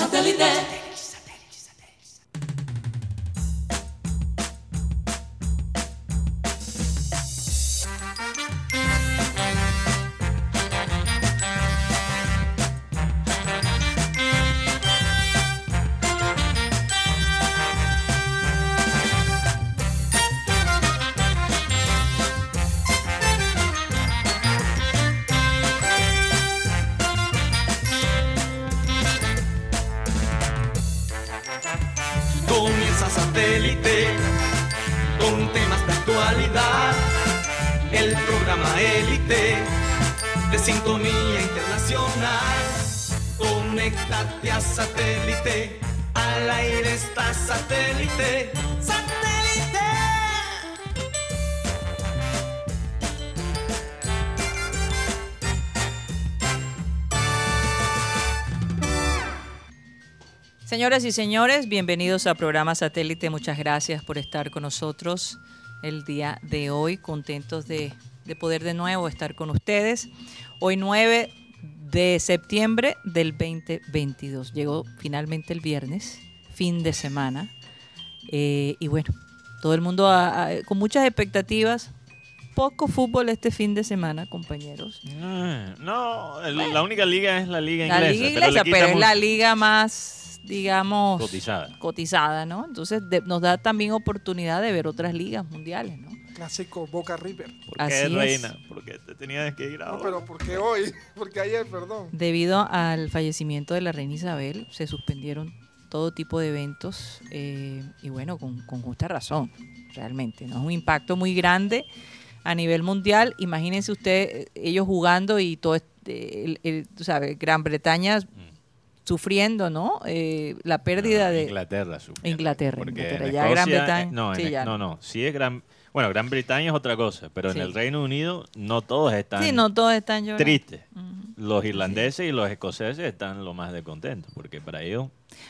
Satellite. Señoras y señores, bienvenidos a programa Satélite. Muchas gracias por estar con nosotros el día de hoy. Contentos de, de poder de nuevo estar con ustedes. Hoy 9 de septiembre del 2022. Llegó finalmente el viernes, fin de semana. Eh, y bueno, todo el mundo a- a- con muchas expectativas. Poco fútbol este fin de semana, compañeros. Ah, No, el- la única liga es la liga La inglesa. liga le inglesa, quita pero es la liga más, digamos, Cotizada. cotizada, ¿no? Entonces de- nos da también oportunidad de ver otras ligas mundiales, ¿no? Clásico Boca River. ¿Por qué, Así es. reina? Porque te tenías que ir No, ahora. pero ¿por qué hoy? Porque ayer, perdón. Debido al fallecimiento de la reina Isabel, se suspendieron todo tipo de eventos eh, y bueno, con, con justa razón, realmente, ¿no? Es un impacto muy grande a nivel mundial. Imagínense usted, eh, ellos jugando y todo, este, el, el- tú sabes, Gran Bretaña sufriendo, ¿no? Eh, la pérdida No, de... Inglaterra, sufrió. Inglaterra, Porque Inglaterra. en Ya Gran Bretaña, No, sí, ya no, no. Sí es Gran. Bueno, Gran Bretaña es otra cosa, pero Sí. en el Reino Unido no todos están Sí, no todos están llorando. tristes. Los irlandeses y los escoceses están lo más descontentos, porque para ellos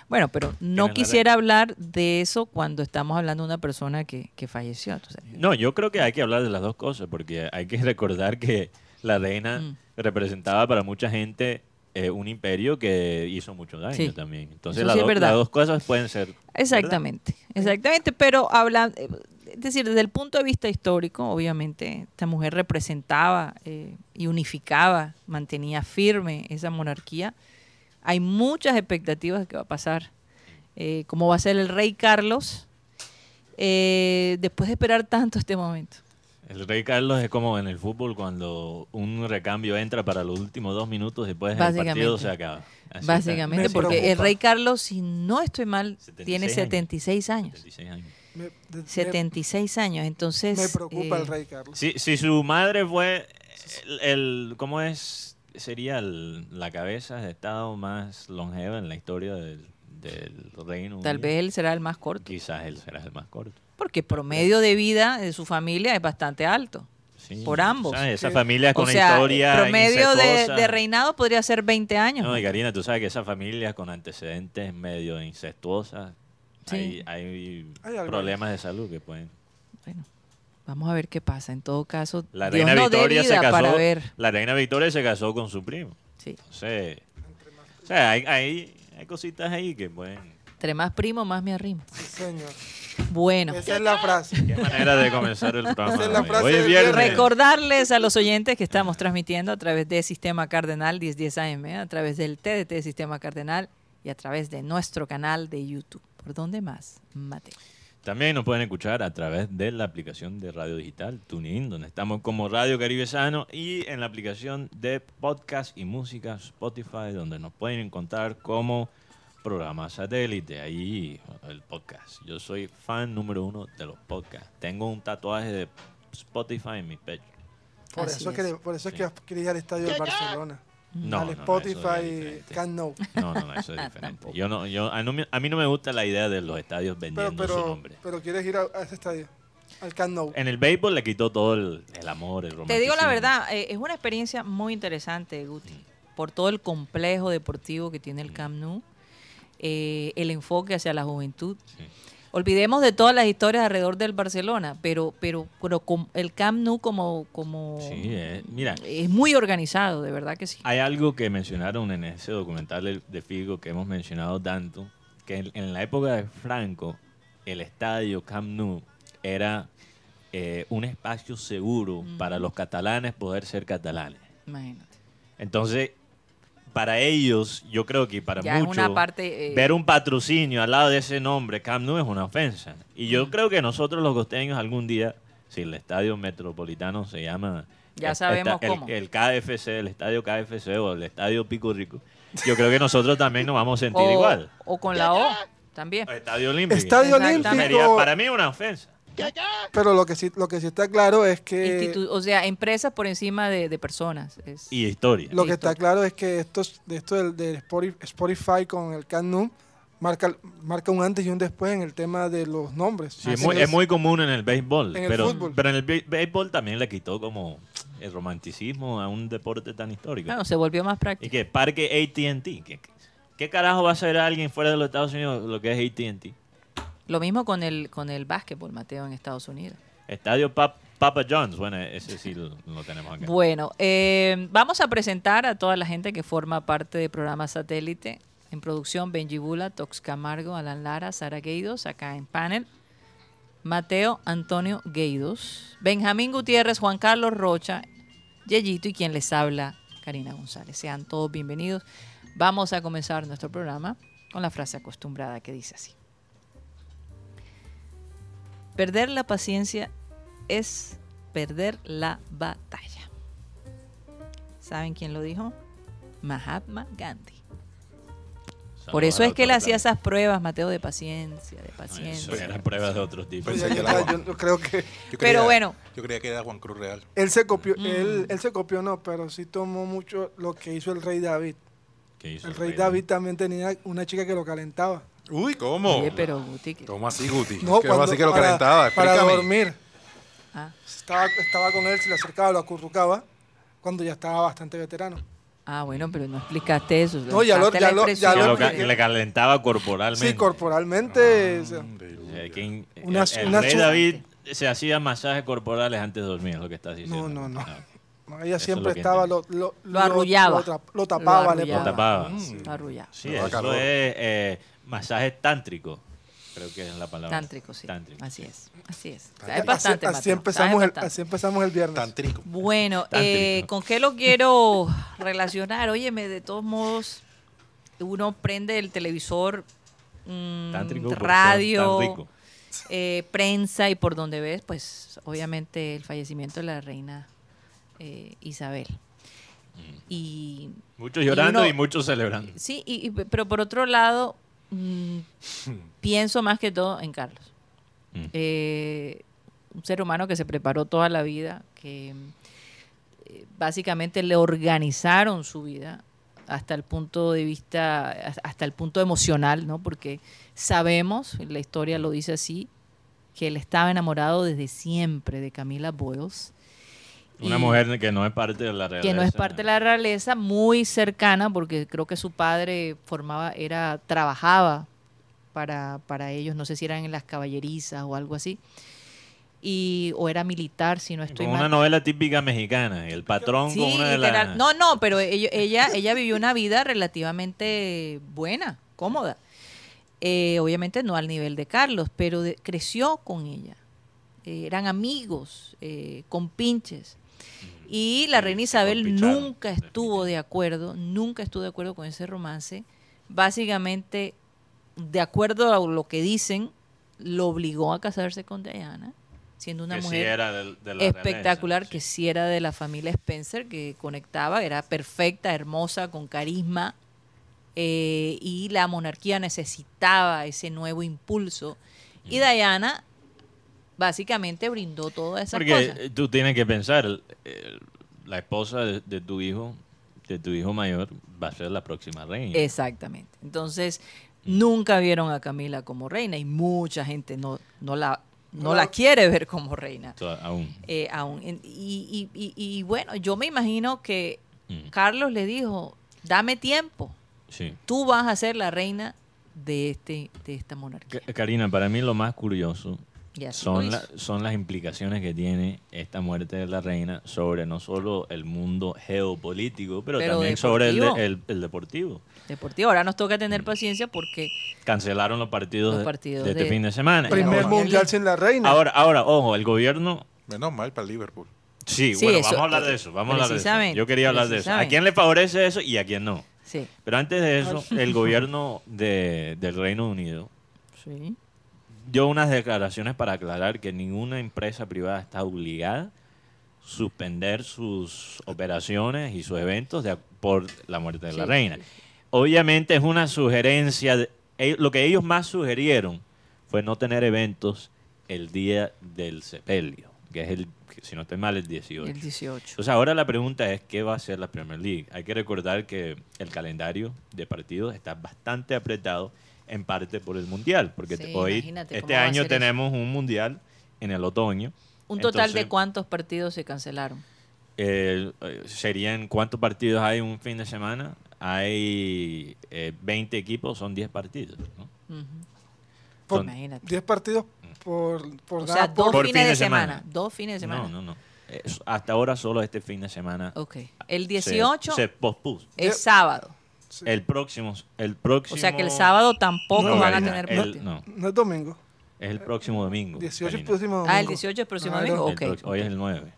Bueno, pero no quisiera hablar de eso cuando estamos hablando de una persona que, que falleció. sabes. No, yo creo que hay que hablar de las dos cosas, porque hay que recordar que la reina Mm. representaba para mucha gente eh, un imperio que hizo mucho daño Sí. también. Entonces las, sí dos- verdad. las dos cosas pueden ser... ¿verdad? Exactamente, exactamente, pero habla, eh, es decir, desde el punto de vista histórico, obviamente, esta mujer representaba eh, y unificaba, mantenía firme esa monarquía. Hay muchas expectativas de qué va a pasar, eh, cómo va a ser el rey Carlos, eh, después de esperar tanto este momento. El rey Carlos es como en el fútbol cuando un recambio entra para los últimos dos minutos y después el partido se acaba. Así. Básicamente, Me porque el rey Carlos, si no estoy mal, 76 tiene años. 76 años. 76 años. Me, de- me- 76 años, entonces... me preocupa eh, el rey Carlos. Si, si su madre fue el, el- ¿cómo es? Sería el- la cabeza de estado más longeva en la historia del, del Reino Tal Unido. vez él será el más corto. Quizás él será el más corto. Porque promedio de vida de su familia es bastante alto. Sí. Por ambos. Sea, esa familia con o sea, historia el promedio de, reinado podría ser 20 años. No, y Karina, tú sabes que esa familia con antecedentes medio incestuosas, Sí. hay, hay problemas de salud que pueden... Bueno, vamos a ver qué pasa. En todo caso, La Dios reina no Victoria se casó. para ver. La reina Victoria se casó con su primo. Sí. Entonces, o sea, hay, hay, hay cositas ahí que pueden. Entre más primo, más me arrimo. Sí, señor. Bueno, Esa es la frase. Qué manera de comenzar el programa. Esa es la frase Hoy viernes. recordarles a los oyentes que estamos transmitiendo a través de Sistema Cardenal 1010 AM, a través del TDT de Sistema Cardenal y a través de nuestro canal de YouTube. ¿Por dónde más, Mateo? También nos pueden escuchar a través de la aplicación de radio digital TuneIn, donde estamos como Radio Caribe Sano, y en la aplicación de podcast y música Spotify, donde nos pueden encontrar como programa satélite. Ahí el podcast. Yo soy fan número uno de los podcasts. Tengo un tatuaje de Spotify en mi pecho. Por Así eso, es. que, por eso es que quería ir al estadio de Barcelona. No, al no, no, Spotify eso es diferente. Camp Nou. No, no, no, eso es diferente. Yo no, yo, a, no a mí no me gusta la idea de los estadios Pero, vendiendo su nombre. pero quieres ir a, a ese estadio. Al Camp Nou. En el béisbol le quitó todo el, el amor, el romanticismo. Te digo la verdad, eh, es una experiencia muy interesante, Guti, por todo el complejo deportivo que tiene el Camp Nou, eh, el enfoque hacia la juventud. Sí. Olvidemos de todas las historias alrededor del Barcelona, pero, pero, pero el Camp Nou como, como Sí, eh, mira, es muy organizado, de verdad que sí. hay algo que mencionaron en ese documental de, Figo que hemos mencionado tanto, que en, en la época de Franco, el estadio Camp Nou era eh, un espacio seguro para los catalanes poder ser catalanes. Imagínate. Entonces, para ellos, yo creo que para Ya muchos, una parte, eh, ver un patrocinio al lado de ese nombre, Camp Nou, es una ofensa. Y yo creo que nosotros los costeños algún día, si el estadio metropolitano se llama... Ya el- sabemos el, cómo. El KFC, el estadio KFC o el estadio Pico Rico, yo creo que nosotros también nos vamos a sentir o, igual. o con la O también. Estadio Olímpico. Estadio. Sería Olímpico. para mí una ofensa. Pero lo que sí, lo que sí está claro es que Institu- o sea, empresas por encima de, de personas. Es- Y historia. lo que está claro es que estos, de esto del, del Spotify, con el Camp Nou marca, marca un antes y un después en el tema de los nombres. Sí, es muy, es. muy común en el béisbol, En el pero, fútbol. pero en el bé- béisbol también le quitó como el romanticismo a un deporte tan histórico. Bueno, se volvió más ¿Y práctico. qué? Parque AT&T. ¿Qué, ¿Qué carajo va a saber alguien fuera de los Estados Unidos lo que es AT&T? Lo mismo con el con el básquetbol, Mateo, en Estados Unidos. Estadio Pap- Papa John's. Bueno, ese sí lo, lo tenemos acá. Bueno, eh, vamos a presentar a toda la gente que forma parte del programa Satélite. En producción, Benji Bula, Tox Camargo, Alan Lara, Sara Gueidos, acá en panel. Mateo Antonio Gueidos, Benjamín Gutiérrez, Juan Carlos Rocha, Yeyito y quien les habla, Karina González. Sean todos bienvenidos. Vamos a comenzar nuestro programa con la frase acostumbrada que dice así. Perder la paciencia es perder la batalla. ¿Saben quién lo dijo? Mahatma Gandhi. Por eso es que él hacía esas pruebas, Mateo, de paciencia, de Eso paciencia. eran pruebas de otros tipos. Pues yo, yo creo que Yo Pero bueno. Yo creía que era Juan Cruz Real. él se copió, Mm. él, él se copió no, pero sí tomó mucho lo que hizo el rey David. ¿Qué hizo El rey David también tenía una chica que lo calentaba. Uy, ¿cómo? Oye, pero Guti, que- ¿Cómo así, Guti? No, ¿Qué cuando- así que lo para, calentaba? para Explícame. dormir. ah, Estaba, estaba con él, se le acercaba, lo acurrucaba cuando ya estaba bastante veterano. ah, bueno, pero no explicaste eso. No, ya lo- ya lo- ya. Que lo le calentaba corporalmente. Sí, corporalmente. o sea, Eh, ¿quién- Una- el, el una rey su- David se hacía masajes corporales antes de dormir, es lo que estás diciendo. No, no, no. Ah, no, ella Eso siempre es lo estaba, lo, lo, Lo arrullaba. Lo, tapaba. Lo le Lo tapaba. Mm. Lo arrullaba. Sí, eso es eh, masaje tántrico. Creo que es la palabra. Tántrico, sí. Tántrico. Así es. Así es. Así- Así, bastante, así Mateo, empezamos el, bastante. así empezamos el viernes. Tan trico. Bueno, Tántrico. eh, ¿con qué lo quiero relacionar? Óyeme, de todos modos, uno prende el televisor, mm, Tántrico radio, eh, prensa y por donde ves, pues obviamente el fallecimiento de la reina eh, Isabel. Y Muchos llorando uno- y muchos celebrando. sí, y- y- pero por otro lado, mm, pienso más que todo en Carlos. Mm. Eh, un ser humano que se preparó toda la vida, que eh, básicamente le organizaron su vida hasta el punto de vista, hasta el punto emocional, ¿no? Porque sabemos, la historia lo dice así, que él estaba enamorado desde siempre de Camila Boyles. Una mujer que no es parte de la realeza. que no es parte de la realeza, muy cercana, porque creo que su padre formaba, era, trabajaba para, para ellos, no sé si eran en las caballerizas o algo así, y, o era militar, si no estoy Como una mal. novela típica mexicana. El patrón Sí, con una de las... No, no, pero ella, ella, ella vivió una vida relativamente buena, cómoda. Eh, obviamente no al nivel de Carlos, pero de- creció con ella. Eh, eran amigos, eh, compinches. Y la reina Isabel nunca estuvo de acuerdo, nunca estuvo de acuerdo con ese romance. Básicamente, de acuerdo a lo que dicen, lo obligó a casarse con Diana, siendo una que sí mujer era de- de la espectacular, realeza, que sí. sí era de la familia Spencer, que conectaba, era perfecta, hermosa, con carisma, eh, y la monarquía necesitaba ese nuevo impulso. Y Diana básicamente brindó todas esas Porque cosas. tú tienes que pensar, la esposa de, de tu hijo, de tu hijo mayor, va a ser la próxima reina. Exactamente. Entonces, nunca vieron a Camila como reina y mucha gente no, no, la, no la quiere ver como reina. Aún. eh, aún. Y, y- y- y bueno, yo me imagino que Mm, Carlos le dijo, dame tiempo, sí. tú vas a ser la reina de este de esta monarquía. Ka- Karina, para mí lo más curioso Son, la- son las implicaciones que tiene esta muerte de la reina sobre no solo el mundo geopolítico, pero, Pero también sobre el, de- el- el deportivo. Deportivo. Ahora nos toca Mm. tener paciencia porque Cancelaron los partidos, Los de- partidos de este de- fin de semana. Primer Ahora- mundial sin la reina. Ahora, ahora, ojo, el gobierno Menos mal para Liverpool. Sí, Sí, bueno, eso, vamos a hablar eh, de eso. Vamos a hablar de eso. Yo quería hablar de eso. ¿A quién le favorece eso y a quién no? sí, Pero antes de eso, el gobierno de- del Reino Unido sí. Dio unas declaraciones para aclarar que ninguna empresa privada está obligada a suspender sus operaciones y sus eventos de- por la muerte de la Sí, reina. sí, Obviamente es una sugerencia. de- e- lo que ellos más sugerieron fue no tener eventos el día del sepelio, que es el, si no estoy mal, el 18. El 18. Entonces ahora la pregunta es qué va a hacer la Premier League. Hay que recordar que el calendario de partidos está bastante apretado en parte por el mundial, porque Sí, hoy este año ser eso. tenemos un mundial en el otoño. Un total de Entonces, cuántos partidos se cancelaron. eh, eh, serían cuántos partidos hay un fin de semana? Hay eh, 20 equipos, son 10 partidos. ¿no? Ujú. Por Imagínate. 10 partidos por, por O nada, sea, dos por- Por fines fin de de semana. semana. Dos fines de semana. No, no, no. Es- hasta ahora solo este fin de semana. Ok. El se- 18 se, pospuso. es sábado. Sí. El próximo, el próximo. O sea que el sábado tampoco No, van a tener el- partido. no, no es domingo. es el próximo domingo. 18 es Karina. próximo domingo. Ah, el 18 es próximo Claro. domingo. Hoy es el 9,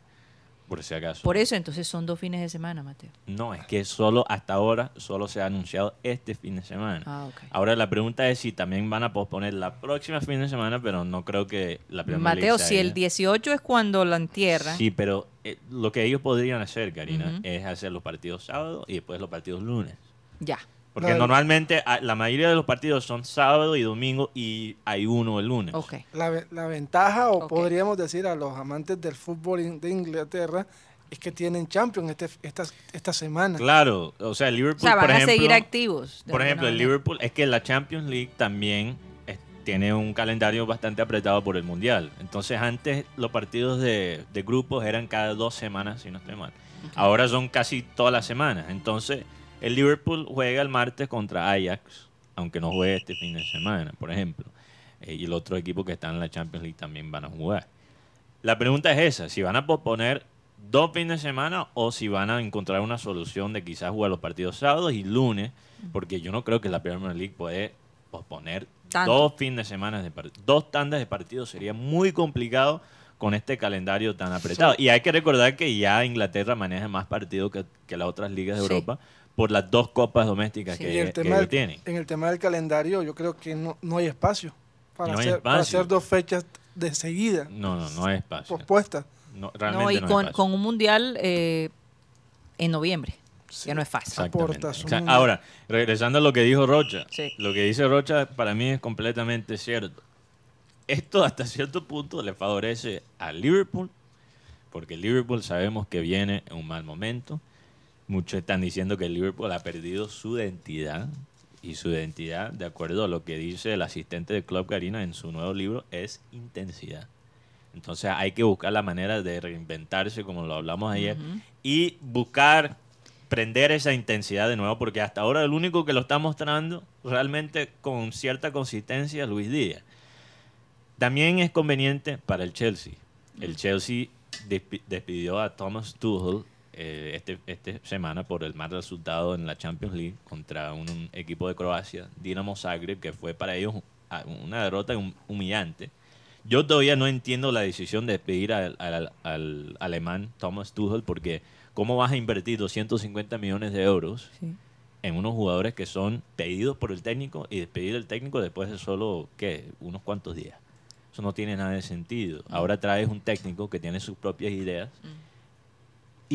por si acaso. Por eso entonces son dos fines de semana, Mateo. No, es que solo hasta ahora solo se ha anunciado este fin de semana. Ah. Ahora la pregunta es si también van a posponer la próxima fin de semana, pero no creo que la Premier League Mateo, si el haya- 18 es cuando la entierran, Sí, pero eh, lo que ellos podrían hacer, Karina, es hacer los partidos sábado y después los partidos lunes. Ya. Porque normalmente ah, la mayoría de los partidos son sábado y domingo y hay uno el lunes. Ok. La, ve- la ventaja, o podríamos decir a los amantes del fútbol in- de Inglaterra, es que tienen Champions este, esta, esta semana. Claro, o sea, el O Liverpool, sea, van por a ejemplo, seguir activos. Por ejemplo, el. Liverpool, es que la Champions League también es- tiene un calendario bastante apretado por el Mundial. Entonces, antes los partidos de, de grupos eran cada dos semanas, si no estoy mal. Ahora son casi todas las semanas. Entonces, el Liverpool juega el martes contra Ajax, aunque no juegue este fin de semana, por ejemplo. Eh, y el otro equipo que está en la Champions League también van a jugar. La pregunta es esa, si van a posponer dos fines de semana o si van a encontrar una solución de quizás jugar los partidos sábados y lunes, porque yo no creo que la Premier League puede posponer Tanto. dos fines de semana de dos tandas de partidos sería muy complicado con este calendario tan apretado. Y hay que recordar que ya Inglaterra maneja más partidos que, que las otras ligas de Sí. Europa por las dos copas domésticas Sí. que, el tema del- tienen. en el tema del calendario, yo creo que no, no hay espacio para, No hay hacer, para espacio. hacer dos fechas de seguida No, no, no hay espacio. pospuestas. No, No, y no hay con, espacio. con un mundial eh, en noviembre, que no es fácil. O sea, ahora, regresando a lo que dijo Rocha, Sí. lo que dice Rocha para mí es completamente cierto. Esto hasta cierto punto le favorece a Liverpool, porque Liverpool sabemos que viene en un mal momento. Muchos están diciendo que el Liverpool ha perdido su identidad, y su identidad, de acuerdo a lo que dice el asistente del Club Karina en su nuevo libro, es intensidad. Entonces hay que buscar la manera de reinventarse, como lo hablamos ayer, y buscar prender esa intensidad de nuevo, porque hasta ahora el único que lo está mostrando realmente con cierta consistencia es Luis Díaz. También es conveniente para el Chelsea. El Chelsea despi- despidió a Thomas Tuchel eh, este, este semana por el mal resultado en la Champions League contra un, un equipo de Croacia, Dinamo Zagreb, que fue para ellos una derrota hum- humillante. Yo todavía no entiendo la decisión de despedir al, al- al alemán Thomas Tuchel porque ¿cómo vas a invertir 250 millones de euros Sí. en unos jugadores que son pedidos por el técnico y despedir al técnico después de solo, ¿qué? Unos cuantos días. Eso no tiene nada de sentido. Ahora traes un técnico que tiene sus propias ideas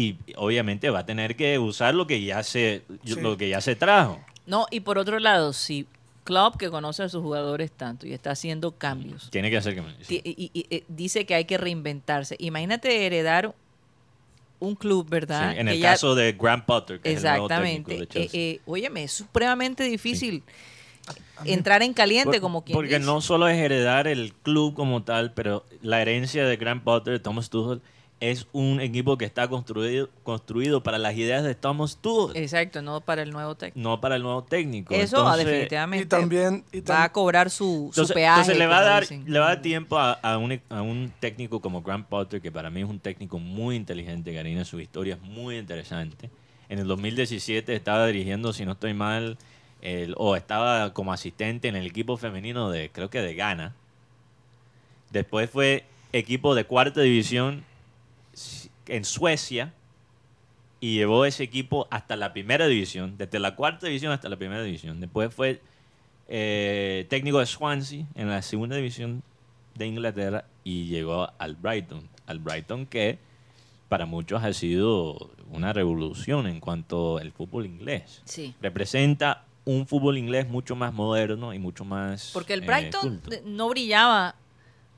y obviamente va a tener que usar lo que ya se, Sí. lo que ya se trajo. No, y por otro lado, si Klopp, que conoce a sus jugadores tanto y está haciendo cambios, Tiene que hacer que... ti- y, y- y- dice que hay que reinventarse. Imagínate heredar un club, ¿verdad? Sí, en Que el ya- caso de Graham Potter, que es el nuevo técnico Exactamente. de Eh, Chelsea. eh, óyeme, es supremamente difícil entrar en caliente, Por- como quien Porque dice. no solo es heredar el club como tal, pero la herencia de Graham Potter, de Thomas Tuchel, es un equipo que está construido, construido para las ideas de Thomas Tuchel, Exacto, no para el nuevo técnico. no para el nuevo técnico. Eso Entonces- Y definitivamente también, y va a cobrar su, su Entonces, peaje. entonces le, va a dar, dicen. le va a dar tiempo a, a un, a un técnico como Grant Potter, que para mí es un técnico muy inteligente, Karina, su historia es muy interesante. En el 2017 estaba dirigiendo, si no estoy mal, el, o estaba como asistente en el equipo femenino de, creo que de Ghana. Después fue equipo de cuarta división en Suecia y llevó ese equipo hasta la primera división, desde la cuarta división hasta la primera división. Después fue eh, técnico de Swansea en la segunda división de Inglaterra y llegó al Brighton. Al Brighton que para muchos ha sido una revolución en cuanto al fútbol inglés. Sí. Representa un fútbol inglés mucho más moderno y mucho más. Porque el eh, Brighton eh, no brillaba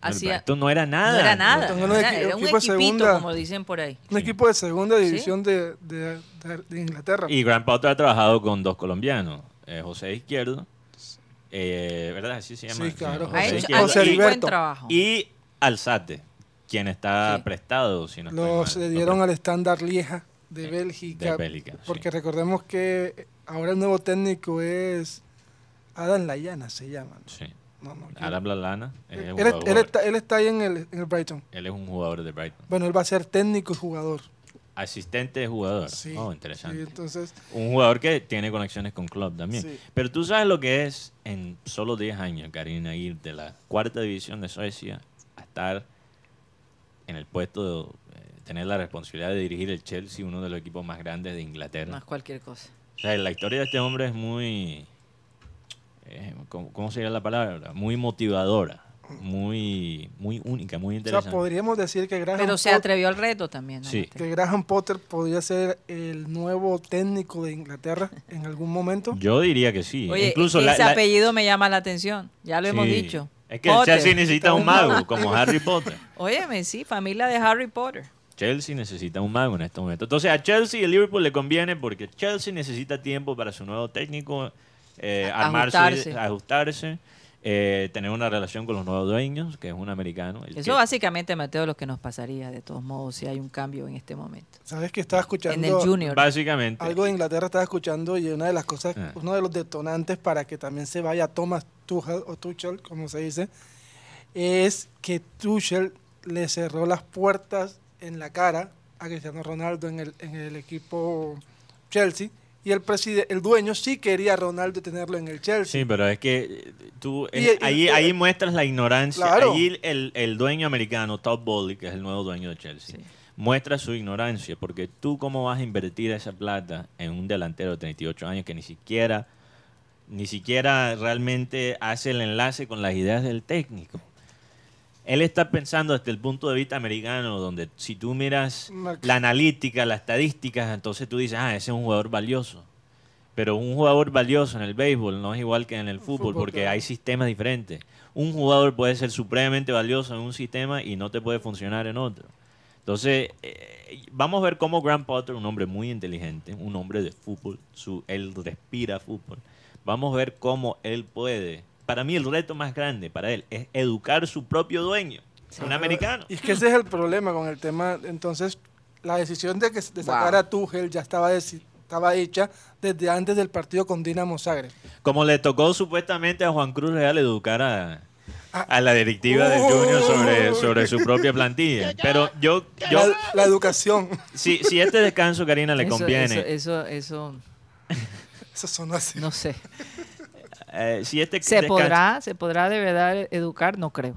Hacia... Brighton no era nada. No era nada. Era un Era, equi- era un equipo de equipito, segunda. como dicen por ahí. un equipo de segunda división de, de- de- de Inglaterra. Y Grant Potter ha trabajado con dos colombianos, eh, José Izquierdo, eh, ¿verdad? Así se llama. Sí, claro, Ha José- hecho, José buen trabajo. Y Alzate, quien está Sí. prestado, si no estoy Lo mal. cedieron al estándar Lieja de Bélgica. de Bélgica, sí. Porque recordemos que ahora el nuevo técnico es Adam Layana, se llama. Sí. No, no, Adam Lallana es él, un él- él jugador. está, él está ahí en el, en el Brighton. Él es un jugador de Brighton. Bueno, él va a ser técnico y jugador. Asistente de jugador. Sí, oh, sí, interesante. entonces, Un jugador que tiene conexiones con club también. Sí. Pero tú sabes lo que es en solo 10 años, Karina, ir de la cuarta división de Suecia a estar en el puesto de eh, tener la responsabilidad de dirigir el Chelsea, uno de los equipos más grandes de Inglaterra. No es cualquier cosa. O sea, la historia de este hombre es muy. Eh, ¿cómo, cómo sería la palabra? Muy motivadora, muy, muy única, muy o sea, interesante. podríamos decir que Graham, Pero se atrevió al reto también. que Graham Potter podría ser el nuevo técnico de Inglaterra en algún momento. Yo diría que sí. Oye, Incluso ese la- la- apellido me llama la atención. Ya lo hemos dicho. Es que el. Chelsea necesita un mago, como Harry Potter. Óyeme, sí, familia de Harry Potter. Chelsea necesita un mago en este momento. Entonces a Chelsea y el Liverpool le conviene porque Chelsea necesita tiempo para su nuevo técnico, eh, armarse, ajustarse. ajustarse, eh, tener una relación con los nuevos dueños, que es un americano. el Eso que- básicamente, Mateo, lo que nos pasaría de todos modos si hay un cambio en este momento. Sabes que estaba escuchando En el Junior. Básicamente. algo de Inglaterra, estaba escuchando y una de las cosas, Ah. uno de los detonantes para que también se vaya Thomas Tuchel o Tuchel, como se dice, es que Tuchel le cerró las puertas en la cara a Cristiano Ronaldo en el, en el equipo Chelsea y el preside, el dueño sí quería a Ronaldo tenerlo en el Chelsea. Sí, pero es que eh, tú Y- eh, y- ahí, y- ahí muestras la ignorancia. Claro. Ahí el, el dueño americano, Todd Bowley, que es el nuevo dueño de Chelsea, Sí. muestra su ignorancia, porque tú cómo vas a invertir esa plata en un delantero de 38 años que ni siquiera, ni siquiera realmente hace el enlace con las ideas del técnico. Él está pensando desde el punto de vista americano, donde si tú miras la analítica, las estadísticas, entonces tú dices, ah, ese es un jugador valioso. Pero un jugador valioso en el béisbol no es igual que en el fútbol, fútbol, porque claro. hay sistemas diferentes. Un jugador puede ser supremamente valioso en un sistema y no te puede funcionar en otro. Entonces, eh, vamos a ver cómo Grant Potter, un hombre muy inteligente, un hombre de fútbol, su, él respira fútbol. Vamos a ver cómo él puede. Para mí, el reto más grande para él es educar su propio dueño, un americano. Y es que ese es el problema con el tema. Entonces, la decisión de, que, de sacar Wow. a Tuchel ya estaba, hecha desde antes del partido con Dinamo Zagreb. Como le tocó supuestamente a Juan Cruz Real educar a, Ah. a la directiva del Junior sobre, sobre su propia plantilla. Pero yo, yo la, la educación. si, si este descanso, Karina, le Eso- conviene, Eso, eso, eso, Eso sonó así. no sé. Eh, si este ¿Se descanso- podrá, ¿Se podrá de verdad educar? No creo.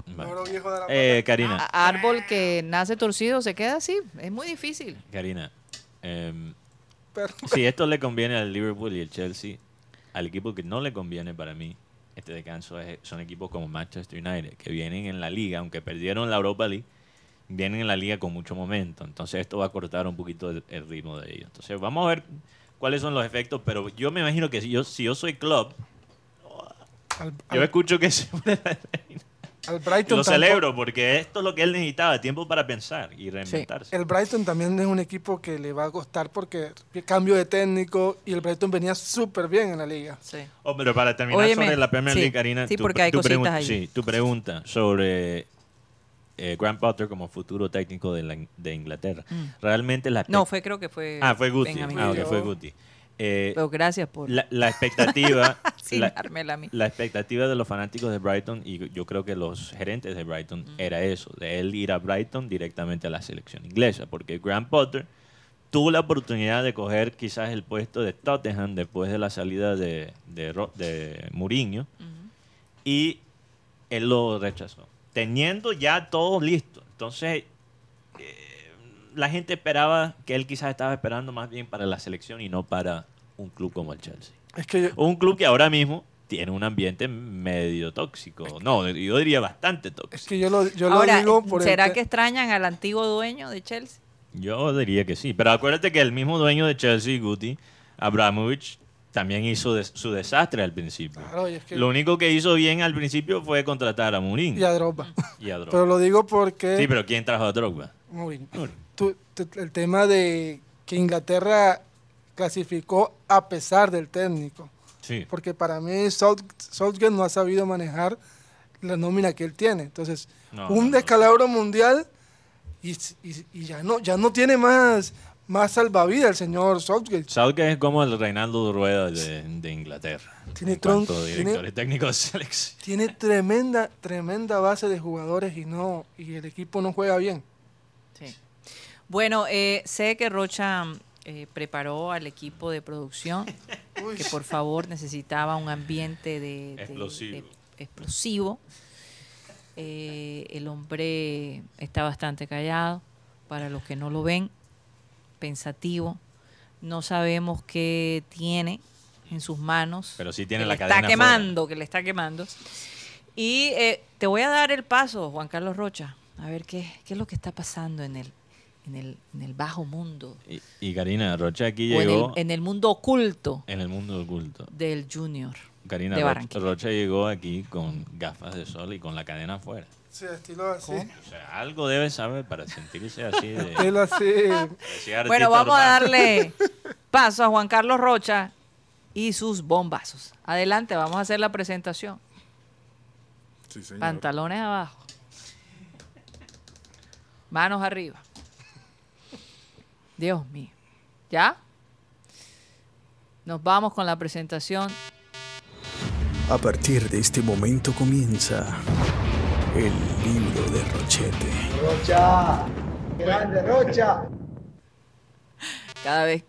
Viejo de la Eh, Karina, A- árbol que nace torcido se queda así. Es muy difícil. Karina, em, si esto le conviene al Liverpool y el Chelsea, al equipo que no le conviene para mí, este descanso es- son equipos como Manchester United, que vienen en la liga, aunque perdieron la Europa League, vienen en la liga con mucho momento. Entonces esto va a cortar un poquito el, el ritmo de ellos. Entonces vamos a ver cuáles son los efectos, pero yo me imagino que si yo, si yo soy club, Al, yo al- escucho que se al y Brighton lo tampoco- celebro, porque esto es lo que él necesitaba, tiempo para pensar y reinventarse. El Brighton también es un equipo que le va a costar porque cambio de técnico y el Brighton venía súper bien en la liga. Sí. Oh, pero para terminar Óyeme, sobre la Premier sí, League, Karina, sí, tu- porque hay tu cositas pregun- ahí. Sí, tu pregunta sobre eh, Graham Potter como futuro técnico de, la- de Inglaterra. Realmente la Mm. No, fue creo que fue. Ah, fue Guti. Ah, ok, Gutiérrez. fue Guti. Eh, Pero gracias por la, la expectativa sin la, dármela a mí. la expectativa de los fanáticos de Brighton y yo creo que los gerentes de Brighton era eso, de él ir a Brighton directamente a la selección inglesa, porque Graham Potter tuvo la oportunidad de coger quizás el puesto de Tottenham después de la salida de, de Mourinho y él lo rechazó, teniendo ya todo listo. Entonces, eh, la gente esperaba que él quizás estaba esperando más bien para la selección y no para un club como el Chelsea. Es que yo, Un club que ahora mismo tiene un ambiente medio tóxico. No, yo diría bastante es tóxico. que yo lo, yo lo Ahora, digo por ¿será que extrañan al antiguo dueño de Chelsea? Yo diría que sí. Pero acuérdate que el mismo dueño de Chelsea, Guti, Abramovich, también hizo su desastre al principio. Claro, y es que- Lo único que hizo bien al principio fue contratar a Mourinho y a Drogba. y a Drogba. Pero lo digo porque Sí, pero ¿quién trajo a Drogba? Mourinho. Mourinho. Tú- tú- el tema de que Inglaterra clasificó a pesar del técnico. Sí. Porque para mí South- Southgate no ha sabido manejar la nómina que él tiene. Entonces, No, un no, no. descalabro mundial y, y- y ya no ya no tiene más, más salvavidas el señor Southgate. Southgate es como el Reinaldo Rueda de, de Inglaterra. Tiene en cuanto tron- a tiene- directores técnicos de selección. Tiene tremenda, tremenda base de jugadores y no y el equipo no juega bien. Sí. Bueno, eh, sé que Rocha eh, preparó al equipo de producción que por favor necesitaba un ambiente de, de- Explosivo. de- explosivo. Eh, el hombre está bastante callado, para los que no lo ven, pensativo. No sabemos qué tiene en sus manos. Pero sí tiene que la le cadena está quemando, que le está quemando. Y eh, te voy a dar el paso, Juan Carlos Rocha, a ver qué, qué es lo que está pasando en el, en el, en el bajo mundo, Y, y Karina Rocha aquí o en el, llegó en el mundo oculto en el mundo oculto. del Junior. Karina de Rocha, Barranquilla. Rocha llegó aquí con gafas de sol y con la cadena afuera. Sí, estilo así. O sea, algo debe saber para sentirse así de... Estilo así. Bueno, vamos a darle paso a Juan Carlos Rocha y sus bombazos. Adelante, vamos a hacer la presentación. Sí, señor. Pantalones abajo. Manos arriba. Dios mío. ¿Ya? Nos vamos con la presentación. A partir de este momento comienza el libro de Rochete. Rocha, grande Rocha. Cada vez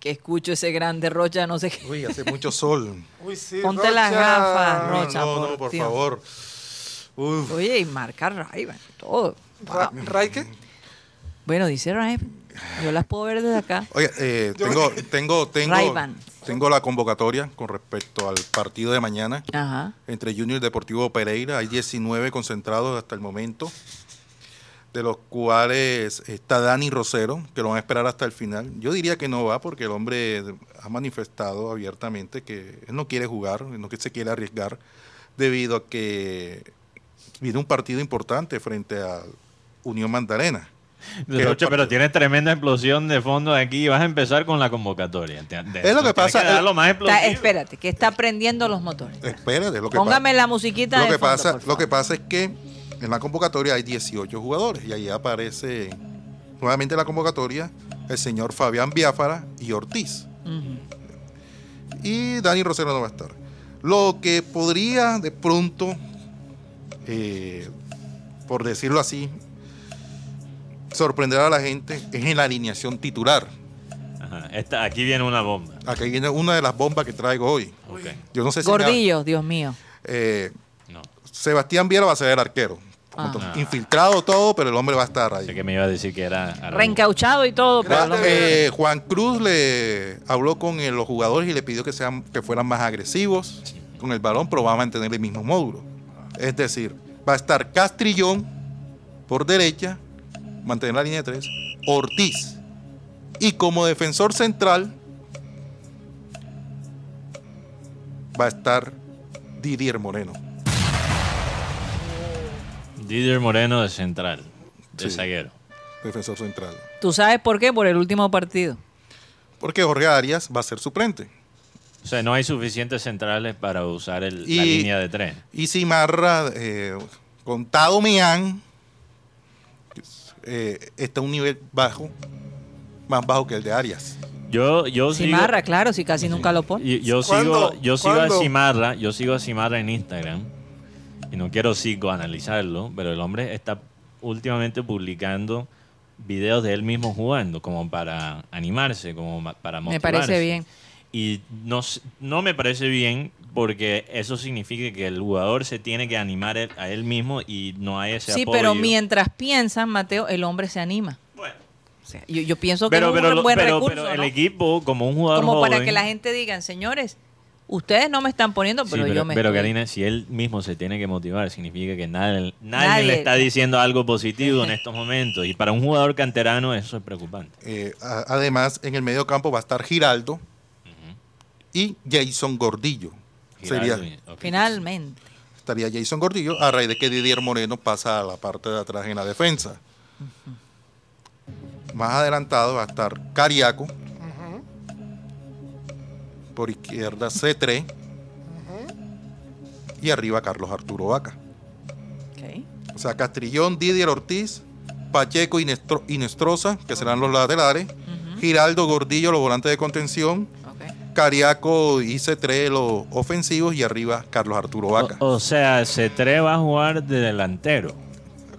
que escucho ese grande Rocha, no sé qué. Uy, hace mucho sol. Uy, sí, Ponte las gafas, Rocha, no, por no, por Dios. favor. Uf. Oye, y marca Raiban, todo. Ra- ¿Raike? Bueno, dice Raiban. Yo las puedo ver desde acá. Oye, eh, tengo, tengo, tengo, tengo la convocatoria con respecto al partido de mañana Ajá. entre Junior y Deportivo Pereira. Hay 19 concentrados hasta el momento, de los cuales está Dani Rosero, que lo van a esperar hasta el final. Yo diría que no va porque el hombre ha manifestado abiertamente que él no quiere jugar, no que se quiere arriesgar, debido a que viene un partido importante frente a Unión Magdalena. Pero tienes tremenda explosión de fondo aquí y vas a empezar con la convocatoria. Es lo que pasa, dar eh, lo más Está- explosivo. espérate, que está prendiendo los motores. Espérate, lo que pa- Póngame la musiquita lo de que fondo, pasa lo que pasa es que en la convocatoria hay 18 jugadores y ahí aparece nuevamente en la convocatoria el señor Fabián Biafara y Ortiz y Dani Rosero no va a estar lo que podría de pronto eh, por decirlo así sorprender a la gente es en la alineación titular Ajá, esta- aquí viene una bomba. aquí viene una de las bombas que traigo hoy yo no sé si Gordillo, Dios mío. eh, No. Sebastián Viera va a ser el arquero Ah. infiltrado todo pero el hombre va a estar ahí Sé que me iba a decir que era... Reencauchado y todo, pero eh, Juan Cruz le habló con eh, los jugadores y le pidió que, sean, que fueran más agresivos con el balón, pero va a mantener el mismo módulo. Es decir, va a estar Castrillón por derecha, mantener la línea de tres, Ortiz. Y como defensor central va a estar Didier Moreno. Didier Moreno de central, de Sí. zaguero. Defensor central. ¿Tú sabes por qué? Por el último partido. Porque Jorge Arias va a ser suplente. O sea, no hay suficientes centrales para usar el- la línea de tren. Y Simarra, eh, con Tado Mian, eh, está a un nivel bajo, más bajo que el de Arias. Yo, yo sigo- Cimarra, claro, si casi nunca lo pone. Yo sigo, yo sigo a. Cimarra, yo sigo a Cimarra en Instagram y no quiero psicoanalizarlo, pero el hombre está últimamente publicando videos de él mismo jugando como para animarse, como para Me motivarse. parece bien. Y no, no me parece bien porque eso significa que el jugador se tiene que animar a él mismo y no hay ese Sí, apoyo. pero mientras piensan, Mateo, el hombre se anima. Bueno, O sea, yo, yo pienso que pero, es un pero, lo- buen pero- recurso, pero el ¿no? equipo, como un jugador Como para joven- que la gente digan, señores, ustedes no me están poniendo, Sí, pero, yo me pero estoy". Karina, si él mismo se tiene que motivar, significa que nadie, nadie, Nadie. le está diciendo algo positivo en estos momentos. Y para un jugador canterano eso es preocupante. Eh, además, en el medio campo va a estar Giraldo y Jason Gordillo. Sería. Finalmente. estaría Jason Gordillo a raíz de que Didier Moreno pasa a la parte de atrás en la defensa. Más adelantado va a estar Cariaco. Por izquierda C3. Y arriba Carlos Arturo Vaca. O sea, Castrillón, Didier Ortiz, Pacheco y, Nestro- y Nestroza, que serán los laterales. Giraldo Gordillo, los volantes de contención. Cariaco y C3, los ofensivos. Y arriba Carlos Arturo Vaca. O, o sea, C3 va a jugar de delantero.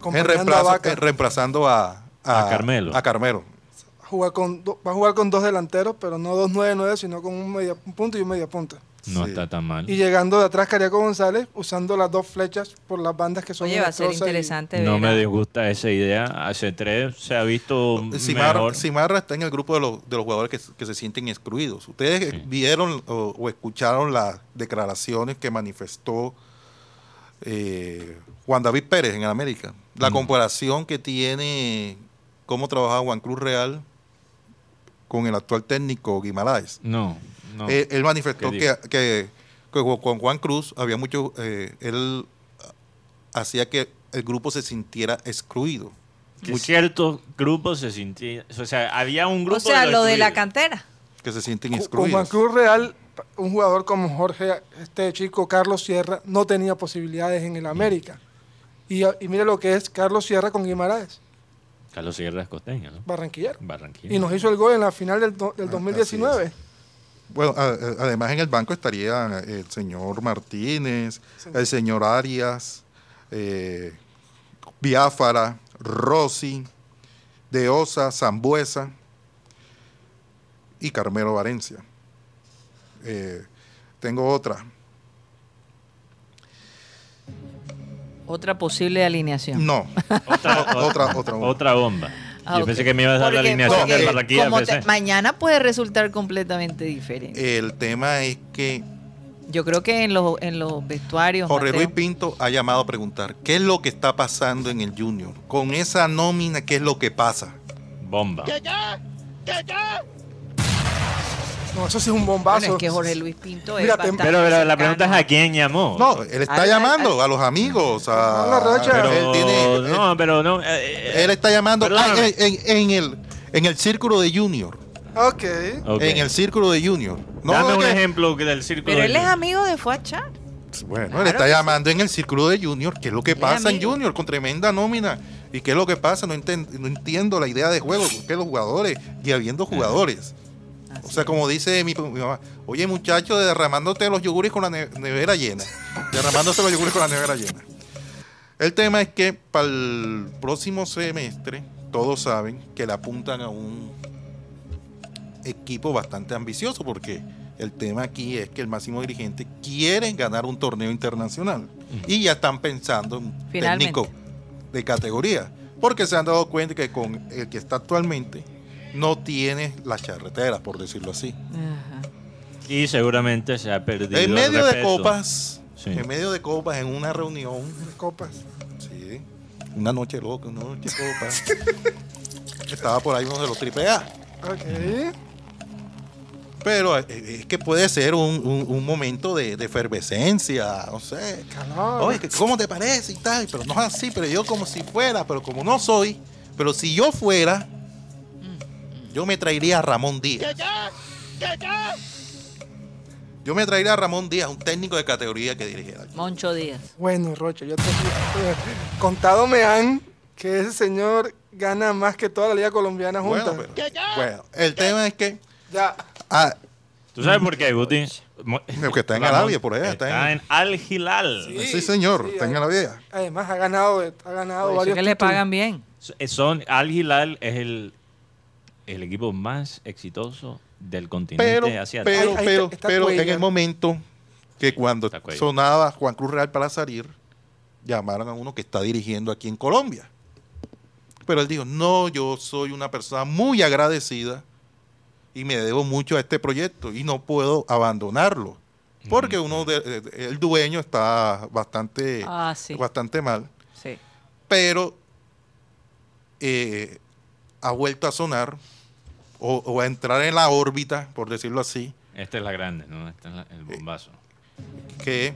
En a reemplazo- Vaca. en reemplazando a, A Carmelo. A Carmelo. Juega con, va a jugar con dos delanteros, pero no dos 9-9, sino con un, media, un punto y un media punta. No Sí. está tan mal. Y llegando de atrás Cariaco González, usando las dos flechas por las bandas que son Oye, va a ser y- interesante No me disgusta esa idea. A C3 se ha visto Cimarra, mejor. Cimarra está en el grupo de los, de los jugadores que, que se sienten excluidos. Ustedes Sí. vieron o, o escucharon las declaraciones que manifestó eh, Juan David Pérez en América. La Mm. comparación que tiene cómo trabajaba Juan Cruz Real con el actual técnico Guimaraes. No, no. Eh, él manifestó ¿Qué que, que- que con Juan Cruz había mucho, eh, él hacía que el grupo se sintiera excluido. que ciertos grupos se sintían. O sea, había un grupo. O sea, lo de la cantera. que se sienten Con excluidos. Juan Cruz Real, un jugador como Jorge, este chico Carlos Sierra, no tenía posibilidades en el América. Y, y mire lo que es Carlos Sierra con Guimaraes, Carlos Sierra es costeño, ¿no? barranquillero. Barranquilla. Y nos hizo el gol en la final del, do- del Ah, 2019. Bueno, a- a- además en el banco estaría el señor Martínez, el señor Arias, eh, Biafara, Rossi, De Osa, Zambuesa y Carmelo Valencia. Eh, tengo otra. Otra posible alineación. No, Otra, O- otra, otra, otra bomba. Ah, Yo pensé que me ibas a dar la alineación porque del Barranquilla como te- mañana puede resultar completamente diferente. el tema es que Yo creo que en los, en los vestuarios. Jorge Mateo, Luis Pinto ha llamado a preguntar qué es lo que está pasando en el Junior. Con esa nómina, ¿qué es lo que pasa? Bomba. No, eso sí es un bueno, bombazo. es que Jorge Luis Pinto es Mira, te- bastante Pero, pero la cercano. pregunta es a quién llamó. No, él está llamando a los amigos. A, Hola, Rocha. pero pero, él, tiene- él- no, pero no. eh, eh, él está llamando ah, Perdóname. en, en- en el, en el círculo de Junior. Ok. ok. En el círculo de Junior. No, Dame es un que- ejemplo que del círculo. Pero él es amigo de Fuachar. Bueno, Claro él está que sí. llamando en el círculo de Junior. ¿Qué es lo que Él es pasa en amigo. Junior con tremenda nómina? ¿Y qué es lo que pasa? No, enten- no entiendo la idea de juego. Que los jugadores y habiendo jugadores. O sea, como dice mi, mi mamá, oye muchacho, derramándote los yogures con la ne- nevera llena. Derramándose los yogures con la nevera llena. El tema es que para el próximo semestre, todos saben que le apuntan a un equipo bastante ambicioso, porque el tema aquí es que el máximo dirigente quiere ganar un torneo internacional. Y ya están pensando en un técnico de categoría. Porque se han dado cuenta que con el que está actualmente no tiene las charreteras, por decirlo así. Ajá. Y seguramente se ha perdido. En el medio de copas, Sí. en medio de copas, en una reunión, De copas. sí, una noche loca, una noche copas, estaba por ahí uno de los triple A. Ok. Pero eh, es que puede ser un, un- un momento de, de efervescencia, no sé. Calor. Oye, ¿cómo te parece y tal? Pero no es así, pero yo como si fuera, pero como no soy, pero si yo fuera, yo me traería a Ramón Díaz. Yo me traería a Ramón Díaz, un técnico de categoría que dirigiera. Moncho Díaz. Bueno, Rocha, yo te contado me han que ese señor gana más que toda la liga colombiana junta. Bueno, pero, bueno, el tema es que Ya, ah, ¿Tú sabes por qué, Guti? Mo- que está en Arabia, por allá, está Está en- en Al Hilal. sí, señor, sí, está en Arabia. además ha ganado, ha ganado varios que le títulos. pagan bien. Son, Al Hilal es el, el equipo más exitoso del continente Pero, asiático. pero, Ahí- ahí pero, está- está pero en el momento que cuando sonaba Juan Cruz Real para salir, llamaron a uno que está dirigiendo aquí en Colombia. Pero él dijo, no, yo soy una persona muy agradecida y me debo mucho a este proyecto y no puedo abandonarlo. Porque uno de- de- el dueño está bastante, Ah, sí. bastante mal. Sí. pero eh, ha vuelto a sonar o, o a entrar en la órbita, por decirlo así, Esta es la grande, ¿no? Esta es la- el bombazo. que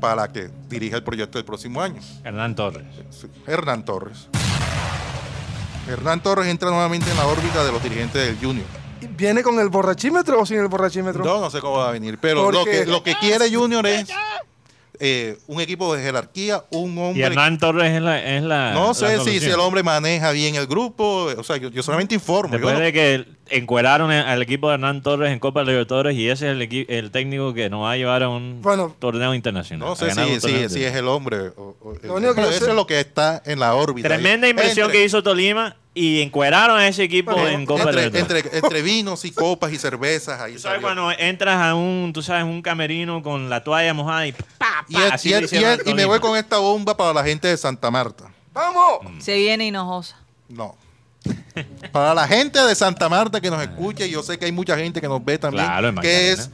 para que dirija el proyecto del próximo año. Hernán Torres. Sí, Hernán Torres. Hernán Torres entra nuevamente en la órbita de los dirigentes del Junior. ¿Viene con el borrachímetro o sin el borrachímetro? No, no sé cómo va a venir, pero lo que, lo que quiere Junior es eh, un equipo de jerarquía, un Y hombre Hernán Torres es la. Es la No la sé si, si el hombre maneja bien el grupo, o sea, yo, yo solamente informo. yo Después no- de que encueraron al equipo de Hernán Torres en Copa Libertadores y ese es el, el técnico que nos va a llevar a un Bueno, torneo internacional. No sé si, si, si es el hombre. o- o- Lo único que eso sé- es lo que está en la órbita. Tremenda inversión Entre- que hizo Tolima y encueraron a ese equipo Bueno, en Copa Entre, Libertadores. entre, entre vinos y copas y cervezas. Ahí Tú sabes salió. cuando entras a un, tú sabes, un camerino con la toalla mojada y pa, pa, y, el- así y le el- y hicieron el- al y me voy con esta bomba para la gente de Santa Marta. ¡Vamos! Se viene Hinojosa. No. Para la gente de Santa Marta que nos escuche, yo sé que hay mucha gente que nos ve también, Claro, que es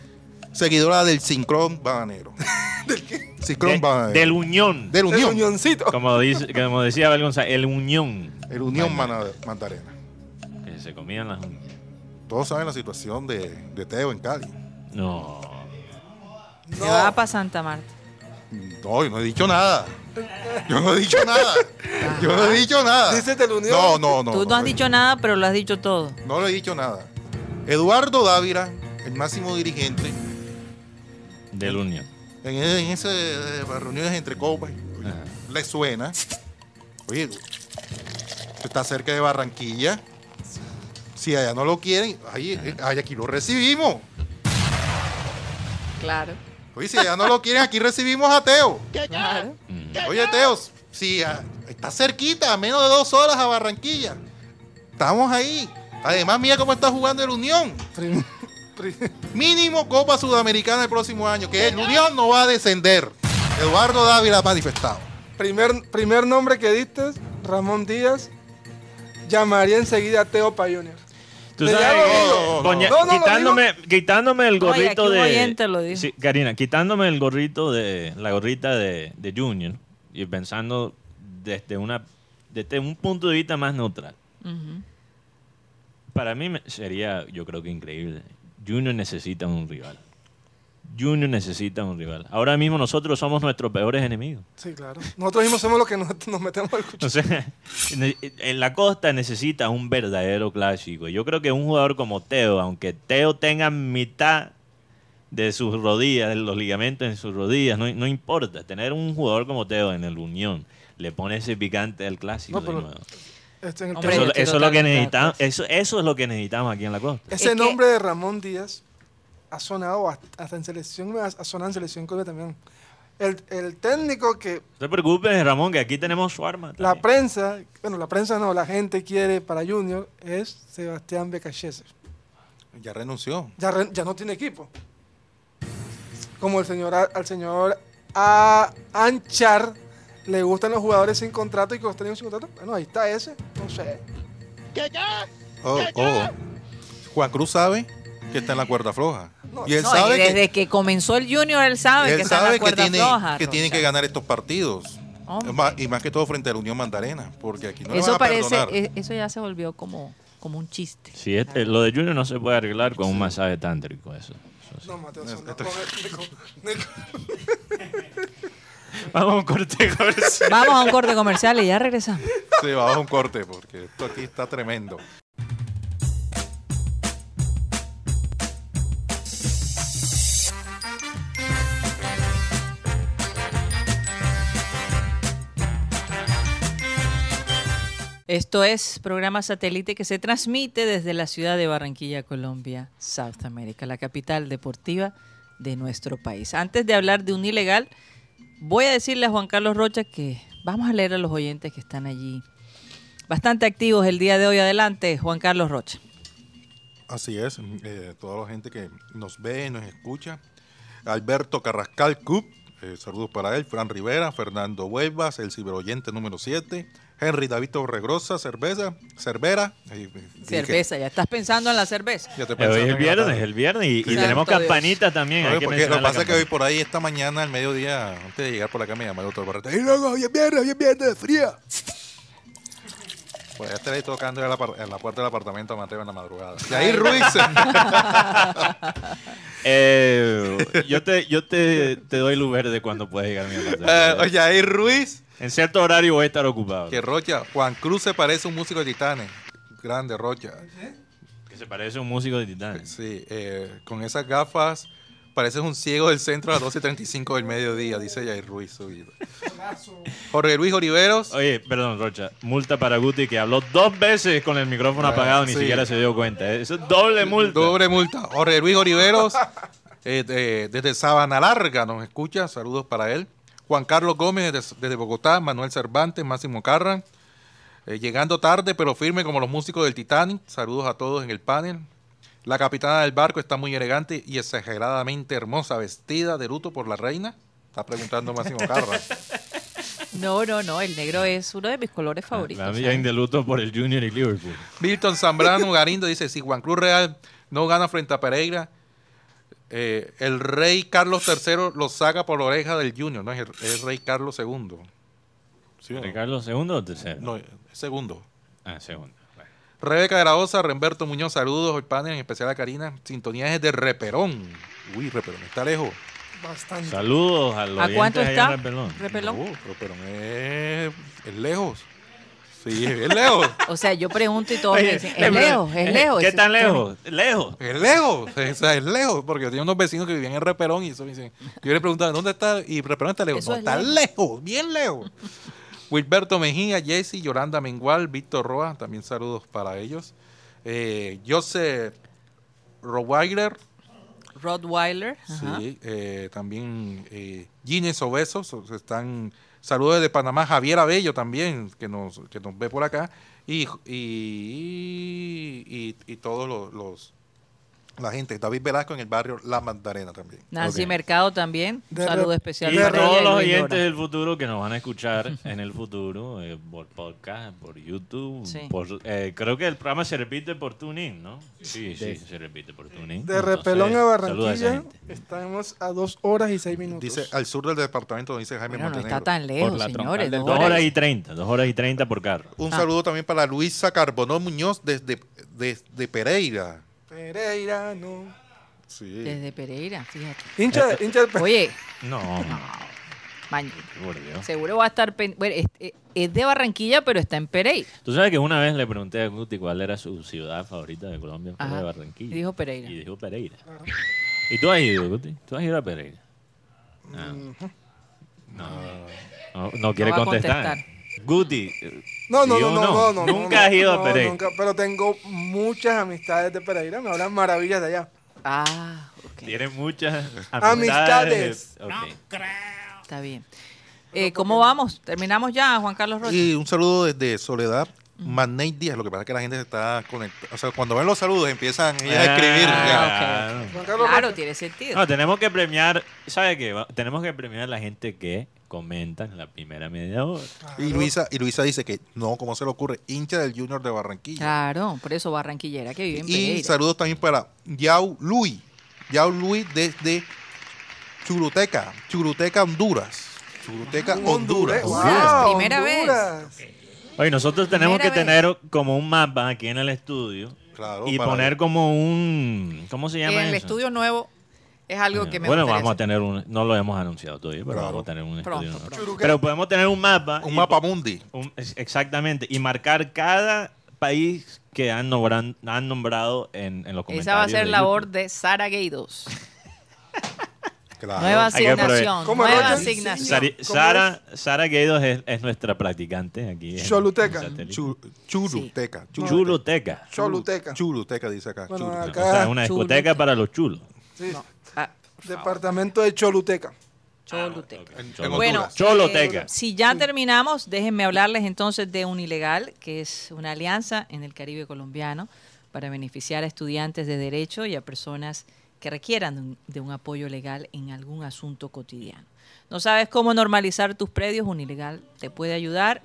seguidora del Sincron Bananero. ¿Del qué? Sincron De- Bananero. del Unión. Del El Unión. Unioncito. Como, dice, como decía Abel González, el Unión. El Unión Mandarena. Que se comían las uñas. Todos saben la situación de, de Teo en Cali. No. Se va para Santa Marta. No, yo no he dicho nada. Yo no he dicho nada. Yo no he dicho nada. Dices del Unión. No, no, no. Tú no has dicho nada, pero lo has dicho todo. No le he dicho nada. Eduardo Dávila, el máximo dirigente, Del Unión. en, en esas reuniones entre copas, le suena. Oye, está cerca de Barranquilla. Si allá no lo quieren, ahí, ahí aquí lo recibimos. Claro. Oye, si allá no lo quieren, aquí recibimos a Teo. Claro. Mm. Oye, Teo, si ah, está cerquita, a menos de dos horas a Barranquilla. Estamos ahí. Además, mira cómo está jugando el Unión. Mínimo Copa Sudamericana el próximo año, que el Unión no va a descender. Eduardo Dávila ha manifestado. primer, primer nombre que diste, Ramón Díaz, llamaría enseguida a Teo Pa Junior. Tú sabes, no, no, lo quitándome, quitándome el Oye, gorrito aquí un de. oyente lo dijo. Sí, Karina, quitándome el gorrito de. La gorrita de, de Junior y pensando desde, una, desde un punto de vista más neutral. Para mí sería, yo creo que increíble. Junior necesita un rival. Junior necesita un rival. Ahora mismo nosotros somos nuestros peores enemigos. Sí, claro. Nosotros mismos somos los que nos, nos metemos al cuchillo. O sea, ne- en la costa necesita un verdadero clásico. Yo creo que un jugador como Teo, aunque Teo tenga mitad de sus rodillas, de los ligamentos en sus rodillas, no, no importa. Tener un jugador como Teo en el Unión le pone ese picante al clásico No, de nuevo. Este, en el Hombre, Eso, es lo que necesitamos. Eso, eso es lo que necesitamos aquí en la costa. ese Es que- nombre de Ramón Díaz ha sonado hasta hasta en selección, ha ha sonado en selección Colombia también. El, el técnico que No te preocupes, Ramón, que aquí tenemos su arma. la prensa, bueno, la prensa no, la gente quiere para Junior es Sebastián Becachese. Ya renunció. Ya, re- ya no tiene equipo. Como el señor, A- al señor A. Anchar le gustan los jugadores sin contrato y que los tienen sin contrato. Bueno, ahí está ese. No sé. Oh, oh. Juan Cruz sabe que está en la cuerda floja. No, y él No, sabe y desde que, que, comenzó el Junior, él sabe él que está en sabe que tiene, floja. que, tiene Rocha. que ganar estos partidos. Hombre. Y más que todo frente a la Unión Mandarena, porque aquí no le van Eso a parece, perdonar. eh, eso ya se volvió como, como un chiste. Sí, este- lo de Junior no se puede arreglar con un masaje tántrico. Eso, eso sí. No, Mateo, eso no. Vamos a un corte comercial. Vamos a un corte comercial y ya regresamos. Sí, vamos a un corte, porque esto aquí está tremendo. Esto es programa satélite que se transmite desde la ciudad de Barranquilla, Colombia, South America, la capital deportiva de nuestro país. Antes de hablar de un ilegal, voy a decirle a Juan Carlos Rocha que vamos a leer a los oyentes que están allí bastante activos el día de hoy. Adelante, Juan Carlos Rocha. Así es, eh, toda la gente que nos ve, nos escucha. Alberto Carrascal Cup, eh, saludos para él. Fran Rivera, Fernando Huevas, el ciberoyente número 7. Henry David Torregrosa, cerveza, cervera. eh, Cerveza, ya estás pensando en la cerveza. ya te Eh, Hoy es el viernes, el viernes y, tenemos Dios. campanita también. hay que lo que pasa es que hoy por ahí esta mañana, al mediodía, antes de llegar por acá, me llamó el doctor Barreta. ¡Y luego, hoy es viernes, hoy es viernes, fría! Pues ya estaré tocando en la, en la puerta del apartamento a Mateo en la madrugada. Y ahí Ruiz. Eh, yo te, yo te, te doy luz verde cuando puedas llegar a mi eh, apartamento. oye, ahí Ruiz. En cierto horario voy a estar ocupado. Que Rocha, Juan Cruz se parece a un músico de Titanes. Grande, Rocha. Que se parece a un músico de Titán. Sí, eh, con esas gafas pareces un ciego del centro a las 12.35 del mediodía, dice Jair Ruiz. subido. Jorge Luis Oliveros. Oye, perdón, Rocha. Multa para Guti que habló dos veces con el micrófono Ah, apagado, ni sí. siquiera se dio cuenta. ¿eh? Eso es doble multa. Doble multa. Jorge Luis Oliveros, eh, de- desde Sabana Larga, nos escucha. Saludos para él. Juan Carlos Gómez, desde, desde Bogotá. Manuel Cervantes, Máximo Carran. Eh, llegando tarde, pero firme como los músicos del Titanic. Saludos a todos en el panel. La capitana del barco está muy elegante y exageradamente hermosa, vestida de luto por la reina. Está preguntando Máximo Carran. No, no, no, el negro es uno de mis colores favoritos. La mía de luto por el Junior y Liverpool. Milton Zambrano Garindo dice, si Juan Cruz Real no gana frente a Pereira, eh, el rey Carlos III lo saca por la oreja del Junior, no es el, rey Carlos II. ¿Sí no? ¿Ricardo segundo o tercero? No, segundo. Ah, segundo. Bueno. Rebeca de la Osa, Remberto Muñoz, saludos al panel, en especial a Karina. Sintonía es de Reperón. Uy, Reperón está lejos. Bastante. Saludos a los ¿A cuánto está? Repelón. Repelón. No, Reperón es, es lejos. Sí, es lejos. O sea, yo pregunto y todos me dicen, es lejos, es lejos. ¿Qué Es- tan lejos? Lejos. Es lejos, o sea, es lejos, porque yo tenía unos vecinos que vivían en Reperón y eso me dicen, yo le preguntaba, ¿dónde está? Y Reperón está lejos. Eso No, es está lejos. lejos. bien lejos. Wilberto Mejía, Jesse, Yolanda Mengual, Víctor Roa, también saludos para ellos. Eh, Joseph ajá. sí, eh, también eh, Gines Obesos, están, saludos desde Panamá, Javier Abello también, que nos, que nos ve por acá, y, y, y, y todos los, los- la gente, David Velasco en el barrio La Magdalena también. Nancy. Mercado también. Un saludo especial Y para ella todos los Luis oyentes Llora. del futuro que nos van a escuchar en el futuro, eh, por podcast, por YouTube, Sí. por, eh, creo que el programa se repite por TuneIn, ¿no? Sí, sí, se repite por TuneIn. De Entonces, Repelón a Barranquilla estamos a dos horas y seis minutos. Dice al sur del departamento, dice Jaime Bueno, no Montenegro. está tan lejos, Por la señores. dos Dos horas. horas y treinta, dos horas y treinta por carro. Un Ah. saludo también para Luisa Carbonó Muñoz desde, desde Pereira. Pereira, no. Sí. Desde Pereira, fíjate. Hincha, de- hincha Pe- Oye, No, Dios. seguro va a estar... pen- Bueno, es, es- de Barranquilla, pero está en Pereira. Tú sabes que una vez le pregunté a Guti cuál era su ciudad favorita de Colombia, fue de Barranquilla. Y dijo Pereira. Y dijo Pereira. ¿Y tú has ido, Guti? ¿Tú has ido a Pereira? Ah. No. No, no quiere contestar. Guti. No, no, ¿sí no, no, no, no, Nunca no, has ido no, a Pereira. nunca, pero tengo muchas amistades de Pereira, me hablan maravillas de allá. Ah, ok. Tiene muchas Amistades. amistades. Ok. Está bien. Eh, ¿Cómo vamos? ¿Terminamos ya, Juan Carlos Rocha? Y un saludo desde Soledad. Maney Díaz, lo que pasa es que la gente se está conectando. O sea, cuando ven los saludos empiezan ellas a escribir. Ah, ya. Claro. Tiene sentido. No, tenemos que premiar, ¿sabe qué? Tenemos que premiar a la gente que comenta en la primera media hora. Y Luisa, y Luisa dice que no, ¿cómo se le ocurre? Hincha del Junior de Barranquilla. Claro, por eso barranquillera que vive en Y Pereira. saludos también para Yao Luis. Yao Luis desde Churuteca, Churuteca, Honduras. Churuteca, Honduras. Honduras. Honduras, Wow, primera vez. Honduras. Oye, nosotros tenemos que vez. tener como un mapa aquí en el estudio Claro, y poner como un... ¿Cómo se llama en el eso? estudio nuevo es algo que me bueno, vamos a tener un... No lo hemos anunciado todavía, pero Claro. vamos a tener un Pronto, estudio pronto. Pero podemos tener un mapa. Un y mapa mundi. un- exactamente. Y marcar cada país que han, nombran- han nombrado en, en los comentarios. Esa va a ser de labor de Sara Gaydos. Claro. Nueva asignación. ¿Cómo es, Nueva asignación. Sari- ¿Cómo Sara, Sara Gueidos es, es nuestra practicante aquí. en- Choluteca. en satélite. Chu- Churuteca. Chuluteca. Choluteca. Churuteca dice acá. Bueno. O sea, una Chuluteca. discoteca para los chulos. sí, departamento de Choluteca. Choluteca. En- en Cholo- Bueno, eh, si ya terminamos, déjenme hablarles entonces de Unilegal, que es una alianza en el Caribe colombiano para beneficiar a estudiantes de derecho y a personas que requieran de un, de un apoyo legal en algún asunto cotidiano. ¿No sabes cómo normalizar tus predios? Unilegal te puede ayudar.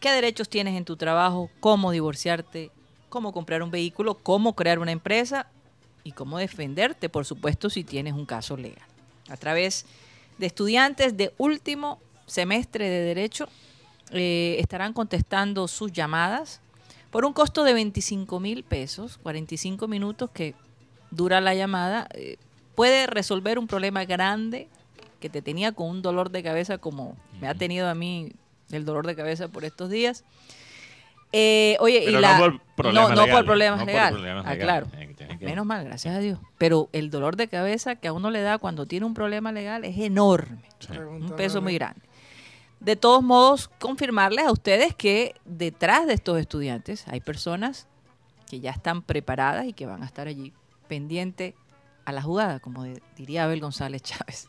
¿Qué derechos tienes en tu trabajo? ¿Cómo divorciarte? ¿Cómo comprar un vehículo? ¿Cómo crear una empresa? Y cómo defenderte, por supuesto, si tienes un caso legal. A través de estudiantes de último semestre de Derecho eh, estarán contestando sus llamadas por un costo de 25 mil pesos, 45 minutos que dura la llamada. eh, puede resolver un problema grande que te tenía con un dolor de cabeza como me ha tenido a mí el dolor de cabeza por estos días. Eh, oye, Pero y la, no por problemas no, no por legales, problemas no por legales. problemas Ah, legales. claro. Menos mal, gracias a Dios. Pero el dolor de cabeza que a uno le da cuando tiene un problema legal es enorme. Un peso muy grande. De todos modos, confirmarles a ustedes que detrás de estos estudiantes hay personas que ya están preparadas y que van a estar allí pendiente a la jugada, como diría Abel González Chávez.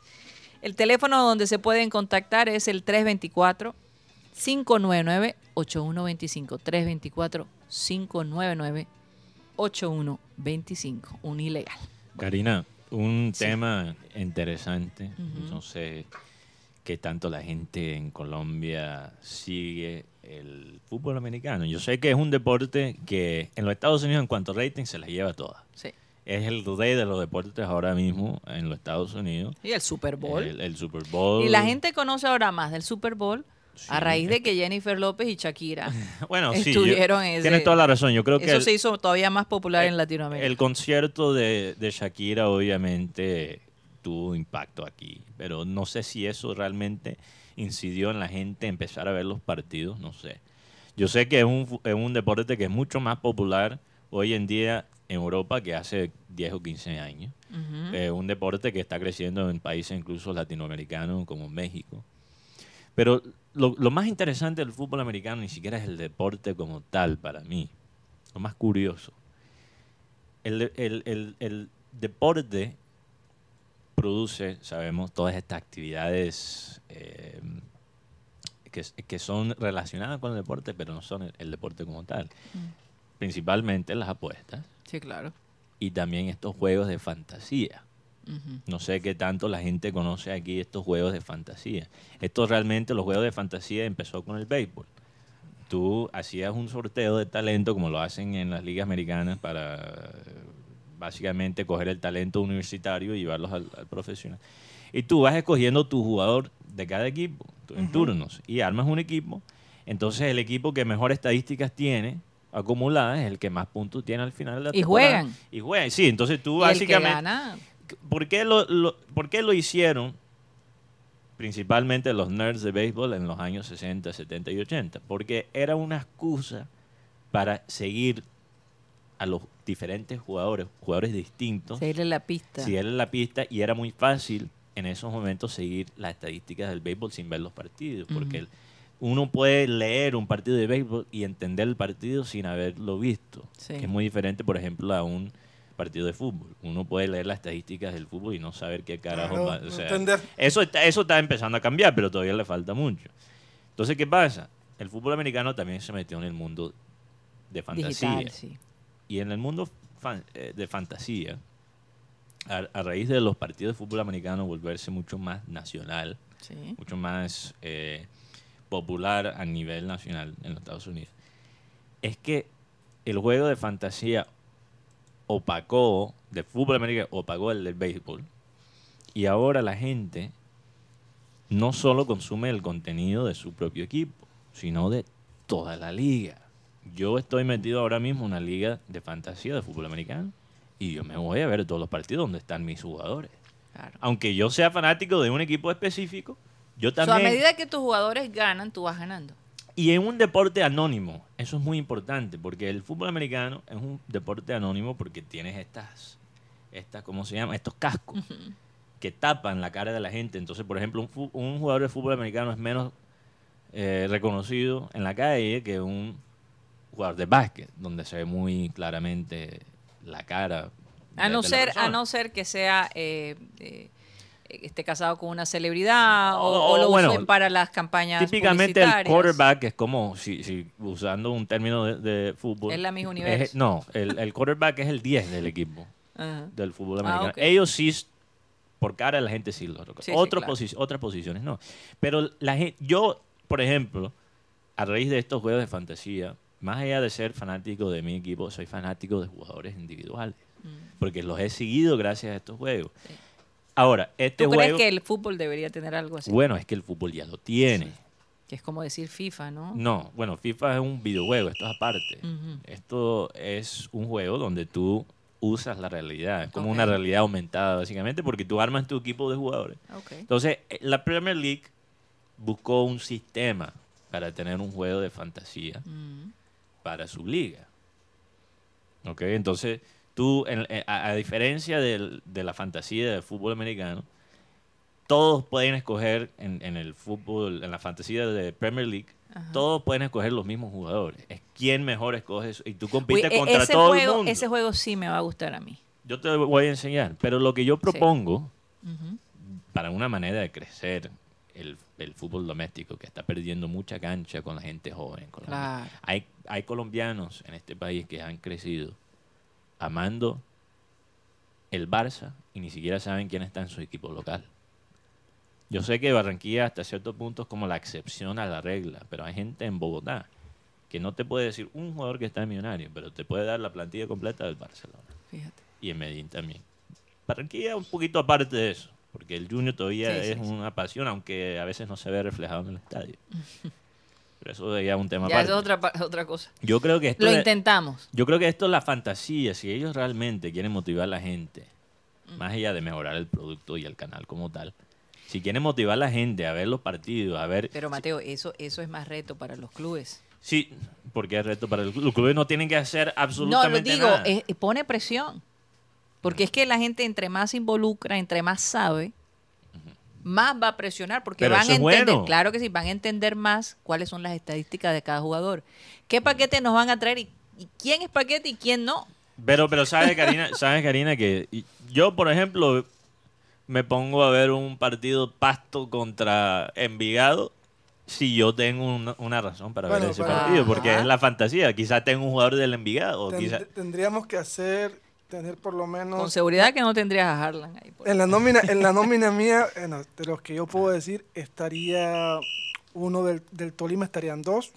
El teléfono donde se pueden contactar es el 324 599 8125 324 599 8125 un ilegal. Karina, un Sí. tema interesante. Ujú. No sé qué tanto la gente en Colombia sigue el fútbol americano. Yo sé que es un deporte que en los Estados Unidos en cuanto a rating se la lleva toda. Sí. Es el rey de los deportes ahora mismo en los Estados Unidos. Y el Super Bowl. El, el Super Bowl. Y la gente conoce ahora más del Super Bowl Sí. a raíz de que Jennifer López y Shakira bueno, sí, yo- estuvieron ese- Tienes toda la razón. Yo creo que Eso el- se hizo todavía más popular en Latinoamérica. El concierto de, de Shakira obviamente tuvo impacto aquí, pero no sé si eso realmente incidió en la gente empezar a ver los partidos, no sé. Yo sé que es un, es un deporte que es mucho más popular hoy en día en Europa que hace 10 o 15 años. Es un deporte que está creciendo en países incluso latinoamericanos como México. Pero lo, lo más interesante del fútbol americano ni siquiera es el deporte como tal para mí. Lo más curioso. El, el- el- el deporte produce, sabemos, todas estas actividades eh, que, que son relacionadas con el deporte, pero no son el, el deporte como tal. Principalmente las apuestas Sí, claro. y también estos juegos de fantasía. No sé qué tanto la gente conoce aquí estos juegos de fantasía. Esto realmente, los juegos de fantasía empezó con el béisbol. Tú hacías un sorteo de talento, como lo hacen en las ligas americanas, para básicamente coger el talento universitario y llevarlos al, al profesional. Y tú vas escogiendo tu jugador de cada equipo en turnos y armas un equipo. Entonces el equipo que mejor estadísticas tiene acumuladas es el que más puntos tiene al final de la Y temporada. juegan. Y juegan, sí. Entonces tú Y el que básicamente... gana, ¿Por qué lo, lo- por qué lo hicieron principalmente los nerds de béisbol en los años 60, 70 y 80? Porque era una excusa para seguir a los diferentes jugadores, jugadores distintos, seguirle la pista. seguirle la pista y era muy fácil en esos momentos seguir las estadísticas del béisbol sin ver los partidos, porque uno puede leer un partido de béisbol y entender el partido sin haberlo visto, Sí. que es muy diferente, por ejemplo, a un partido de fútbol. Uno puede leer las estadísticas del fútbol y no saber qué carajo Claro, va- o sea, entender. eso está, eso está empezando a cambiar, pero todavía le falta mucho. Entonces, ¿qué pasa? El fútbol americano también se metió en el mundo de fantasía. Digital, sí. Y en el mundo fan- eh, de fantasía, a, a raíz de los partidos de fútbol americano volverse mucho más nacional, sí. mucho más eh, popular a nivel nacional en los Estados Unidos, es que el juego de fantasía opacó, de fútbol americano, opacó el del béisbol. Y ahora la gente no solo consume el contenido de su propio equipo, sino de toda la liga. Yo estoy metido ahora mismo en una liga de fantasía de fútbol americano y yo me voy a ver todos los partidos donde están mis jugadores. Claro. Aunque yo sea fanático de un equipo específico, yo O sea, también... a medida que tus jugadores ganan, tú vas ganando. Y en un deporte anónimo, eso es muy importante, porque el fútbol americano es un deporte anónimo porque tienes estas, estas ¿cómo se llama? Estos cascos, que tapan la cara de la gente. Entonces, por ejemplo, un, un jugador de fútbol americano es menos eh, reconocido en la calle que un jugador de básquet, donde se ve muy claramente la cara. A no ser, a no ser que sea eh, eh, esté casado con una celebridad o, O- o lo bueno, usen para las campañas Típicamente el quarterback es como, si, si usando un término de, de fútbol. Es la Miss Universo. es- no, el, el quarterback es el 10 del equipo del fútbol Ah, americano. Ellos sí, por cara la gente sí lo. Sí, sí, Otros claro. posi- otras posiciones no. Pero la gente, yo, por ejemplo, a raíz de estos juegos de fantasía, más allá de ser fanático de mi equipo, soy fanático de jugadores individuales. Porque los he seguido gracias a estos juegos. Mm. Sí. Ahora, este ¿Tú crees juego... que el fútbol debería tener algo así? Bueno, es que el fútbol ya lo tiene. Que es como decir FIFA, ¿no? No, bueno, FIFA es un videojuego, esto es aparte. Esto es un juego donde tú usas la realidad, es como una realidad aumentada básicamente, porque tú armas tu equipo de jugadores. Ok. Entonces, eh, la Premier League buscó un sistema para tener un juego de fantasía Mm. para su liga. ¿Ok? Entonces, tú, en- eh, a, a diferencia del- de la fantasía del fútbol americano, todos pueden escoger en, en el fútbol, en la fantasía de Premier League, Ajá. todos pueden escoger los mismos jugadores. Es quién mejor escoge eso. Y tú compites e- contra ese todo juego, el mundo. Ese juego sí me va a gustar a mí. Yo te voy a enseñar. Pero lo que yo propongo para una manera de crecer el, el fútbol doméstico, que está perdiendo mucha cancha con la gente joven. con la- Claro. hay, hay colombianos en este país que han crecido amando el Barça y ni siquiera saben quién está en su equipo local. Yo sé que Barranquilla hasta cierto punto es como la excepción a la regla, pero hay gente en Bogotá que no te puede decir un jugador que está en millonario, pero te puede dar la plantilla completa del Barcelona Fíjate. y en Medellín también. Barranquilla un poquito aparte de eso, porque el Junior todavía Sí, es sí. una pasión, aunque a veces no se ve reflejado en el estadio. Pero eso ya es un tema Ya aparte. es otra, otra cosa. Yo creo que esto Lo intentamos. yo creo que esto es la fantasía, si ellos realmente quieren motivar a la gente, más allá de mejorar el producto y el canal como tal, si quieren motivar a la gente a ver los partidos, a ver Pero Mateo, eso, eso es más reto para los clubes. Sí, porque es reto para el club. Los clubes no tienen que hacer No, lo absolutamente digo, nada. es- pone presión. Porque es que la gente entre más se involucra, entre más sabe, más va a presionar porque Pero van a entender, bueno. claro que sí, van a entender más cuáles son las estadísticas de cada jugador. ¿Qué paquete nos van a traer y, y quién es paquete y quién no? Pero, pero sabes, Karina, sabes, Karina, que yo, por ejemplo, me pongo a ver un partido Pasto contra Envigado si yo tengo una, una razón para Bueno, ver ese para- partido, porque Ajá. es la fantasía. Quizás tengo un jugador del Envigado, quizá- Tendríamos que hacer, tener por lo Con menos... seguridad que no tendrías a Harlan ahí. por- En la nómina, en la nómina mía, bueno, de los que yo puedo decir, estaría uno del, del Tolima, estarían dos.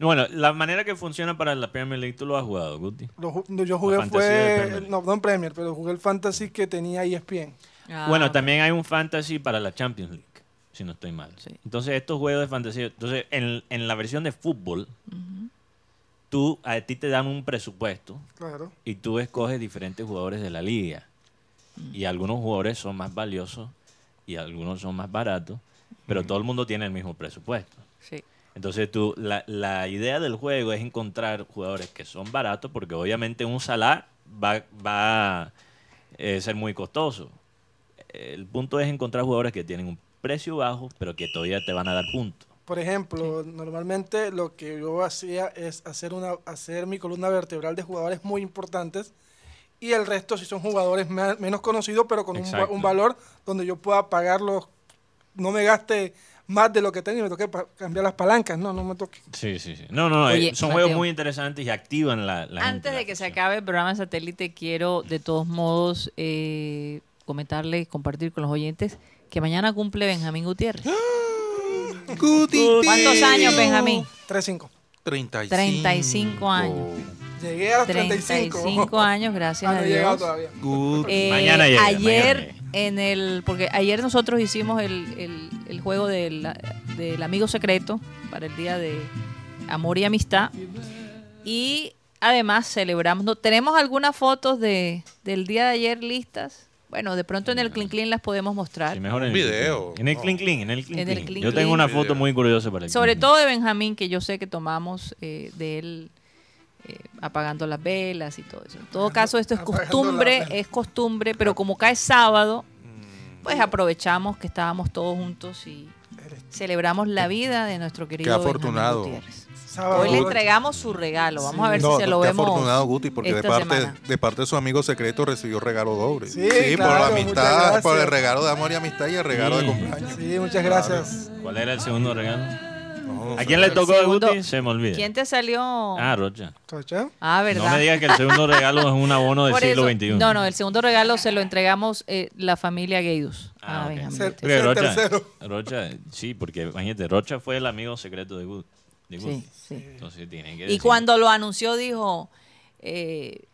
Bueno, la manera que funciona para la Premier League, tú lo has jugado, Guti. Lo yo jugué fue, no, no en Premier, pero jugué el Fantasy que tenía ESPN. Ah, bueno, también hay un fantasy para la Champions League, si no estoy mal. Sí. Entonces, estos juegos de fantasía, entonces, en, en la versión de fútbol, tú, a ti te dan un presupuesto Claro. y tú escoges diferentes jugadores de la liga. Y algunos jugadores son más valiosos y algunos son más baratos, pero todo el mundo tiene el mismo presupuesto. Sí. Entonces tú, la, la idea del juego es encontrar jugadores que son baratos, porque obviamente un Salah va, va a eh, ser muy costoso. El punto es encontrar jugadores que tienen un precio bajo, pero que todavía te van a dar puntos. Por ejemplo, normalmente lo que yo hacía es hacer una hacer mi columna vertebral de jugadores muy importantes y el resto si son jugadores me- menos conocidos, pero con un, un valor donde yo pueda pagarlos, no me gaste más de lo que tengo y me toque pa- cambiar las palancas, no, no me toque. Sí, sí, sí. No, no. Oye, eh, son Mateo. juegos muy interesantes y activan la, la gente, Antes la de que se acabe el programa satélite, quiero de todos modos eh, comentarle y compartir con los oyentes que mañana cumple Benjamín Gutiérrez. ¿Cuántos años, Benjamín? 3-5. 35. 35 años. Llegué a los 35. 35 años, gracias Ah, no a Dios. todavía. Good. Eh, Mañana llega, ayer mañana en el porque ayer nosotros hicimos el, el- el juego del, del amigo secreto para el día de amor y amistad y además celebramos no, tenemos algunas fotos de del día de ayer listas bueno de pronto en el clean clean las podemos mostrar Sí, mejor en el video. En el No. clean clean, en el clean En el clean. clean Yo tengo una foto muy curiosa para el sobre clean todo de Benjamín que yo sé que tomamos eh, de él eh, apagando las velas y todo eso en todo caso esto es apagando costumbre es costumbre pero como cae sábado pues aprovechamos que estábamos todos juntos y celebramos la vida de nuestro querido Benjamín afortunado. Gutiérrez. Sábado, Hoy le entregamos su regalo. Vamos a ver No, si se lo qué vemos. afortunado Guti, porque de parte, semana. de parte de su amigo secreto recibió regalo doble. Sí, por claro, la amistad, por el regalo de amor y amistad y el regalo Sí. de cumpleaños. Sí, muchas gracias. ¿Cuál era el segundo regalo? No, ¿A quién le tocó de Guti? Se me olvida. ¿Quién te salió? Ah, Rocha. ¿Cocha? Ah, ¿verdad? No me digas que el segundo regalo es un abono del siglo XXI. No, no, el segundo regalo se lo entregamos eh, la familia Gaydus. Ah, a ok. Benjamín Rocha. Rocha, sí, porque imagínate, Rocha fue el amigo secreto de Guti. De Guti. Sí, sí. Entonces tiene que Y decir- cuando lo anunció dijo, eh,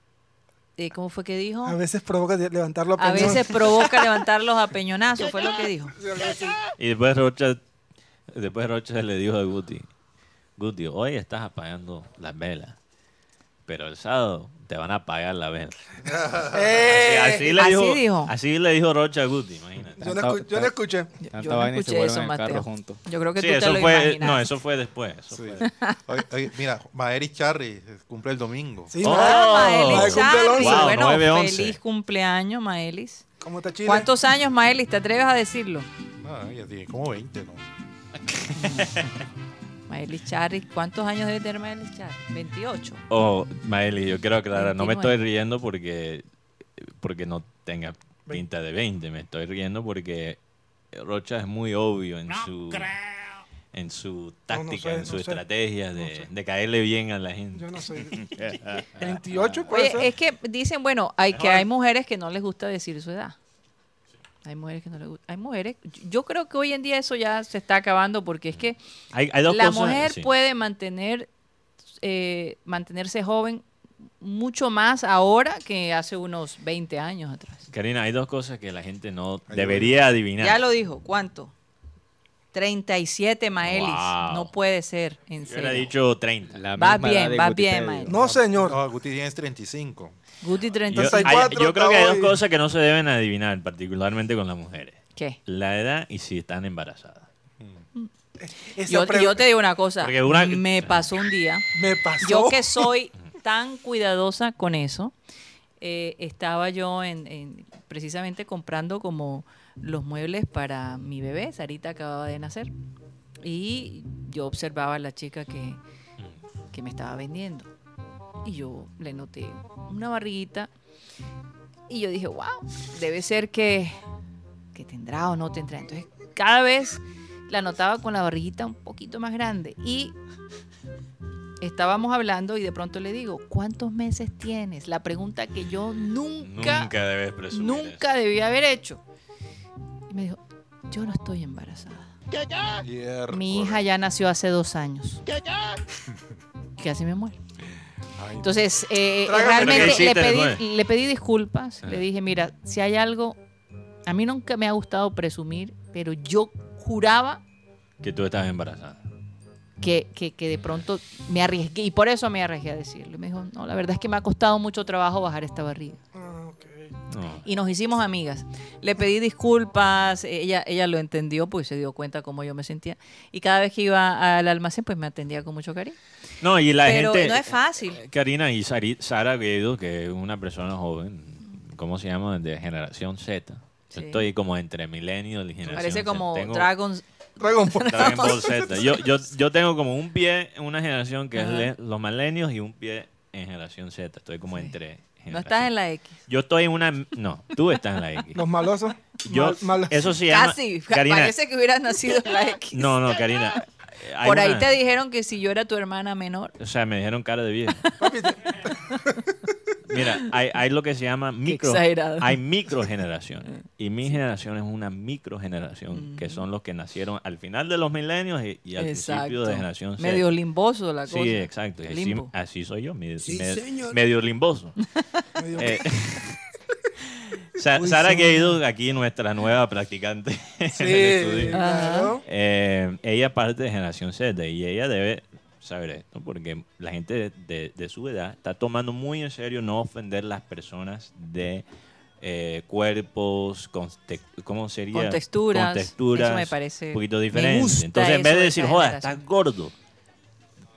eh, ¿cómo fue que dijo? A veces provoca levantarlo A peñón. veces provoca levantarlos a peñonazos, fue lo que dijo. Y después Rocha, después Rocha le dijo a Guti, Guti, hoy estás apagando las velas, pero el sábado te van a apagar la vela. Eh, así, le así dijo, dijo. así le dijo Rocha a Guti, imagínate. yo, no escu- yo no escuché. Tanta Yo no escuché eso, en el carro Mateo. juntos. Yo creo que Sí, tú te eso lo fue, imaginas. no, eso fue después. eso Sí. fue. Oye, oye, mira, Maeris Charry eh, cumple el domingo. Sí, Oh. Ah, Charri. 11. Wow, bueno, 9-11. feliz cumpleaños, Maelis. ¿Cómo está Chile? ¿Cuántos años, Maelis? ¿Te atreves a decirlo? Ah, ella tiene como 20, ¿no? Maelis Charri, ¿cuántos años debe tener Maelis Charri? 28. Oh, Maeli, yo quiero aclarar, no me 29. estoy riendo porque, porque no tenga pinta de 20, me estoy riendo porque Rocha es muy obvio en su en su táctica, sé, en su no estrategia de, No sé. de caerle bien a la gente. Yo no sé. 28 puede Oye, ser. es que dicen, bueno, hay que hay mujeres que no les gusta decir su edad. Hay mujeres que no les gusta. Hay mujeres. Yo creo que hoy en día eso ya se está acabando porque es que Hay, hay dos la cosas, mujer sí. puede mantener eh, mantenerse joven mucho más ahora que hace unos 20 años atrás. Karina, hay dos cosas que la gente no Ay, debería adivinar. Ya lo dijo. ¿Cuánto? 37 Maelis. Wow. No puede ser, en Yo serio. dicho 30. La Va bien, va bien, Pedro. Mae. No, señor. No, Guti tienes 35. Guti Yo, 36. hay- 34 yo creo que hay dos cosas que no se deben adivinar, particularmente con las mujeres. ¿Qué? La edad y si están embarazadas. Esa Yo, yo te digo una cosa. Una- Me pasó un día. Me pasó. Yo que soy tan cuidadosa con eso, eh, estaba yo en, en- precisamente comprando como los muebles para mi bebé. Sarita acababa de nacer. Y yo observaba a la chica que, que me estaba vendiendo. Y yo le noté una barriguita. Y yo dije, wow, debe ser que, que tendrá o no tendrá. Entonces, cada vez la notaba con la barriguita un poquito más grande. Y estábamos hablando y de pronto le digo, ¿cuántos meses tienes? La pregunta que yo nunca, Nunca debes presumir nunca debí haber hecho. Y me dijo, yo no estoy embarazada. Mi hija ya nació hace dos años. Casi me muero. Entonces, eh, Trágame. realmente ¿Pero qué le pedí, le pedí disculpas. Le dije, mira, si hay algo, a mí nunca me ha gustado presumir, pero yo juraba. Que tú estás embarazada. que, que, que de pronto me arriesgué, y por eso me arriesgué a decirlo. Me dijo, no, la verdad es que me ha costado mucho trabajo bajar esta barriga. Ah, ok. No. Y nos hicimos amigas. Le pedí disculpas, ella, ella lo entendió, pues se dio cuenta cómo yo me sentía. Y cada vez que iba al almacén, pues me atendía con mucho cariño. No, y la Pero gente. no es fácil. eh, Karina y Sari- Sara Guedo, que es una persona joven, ¿cómo se llama? De generación Z. Yo Sí. estoy como entre millennial y generación Parece Z. como Tengo Dragon, Dragon Ball. Dragon Ball Z. Yo, yo, yo tengo como un pie en una generación que Ajá. es los millennials y un pie en generación Z. Estoy como Sí. entre. No estás en la X. Yo estoy en una. No, tú estás en la X. Los malosos. Yo, Mal- malos. eso llama. Casi. Karina, Parece que hubieras nacido en la X. No, no, Karina. Por ahí una- te dijeron que si yo era tu hermana menor. O sea, me dijeron cara de viejo. Mira, hay, hay lo que se llama micro. exagerado. Hay microgeneraciones. Y mi generación es una microgeneración, que son los que nacieron al final de los milenios y, y al principio de generación Z. Medio limboso la cosa. Sí, exacto. Y Así, Limbo. así soy yo, medio, medio- medio limboso. medio- Eh, Sa- Uy, Sara sí. Gueido, aquí nuestra nueva practicante en el Sí, estudio. claro. Eh, ella parte de generación Z y ella debe saber esto porque la gente de, de- de su edad está tomando muy en serio no ofender las personas de eh, cuerpos con te- ¿cómo sería? Con texturas. Con texturas Eso me parece- un poquito gusta Entonces en vez de de decir, joda, generación". estás gordo,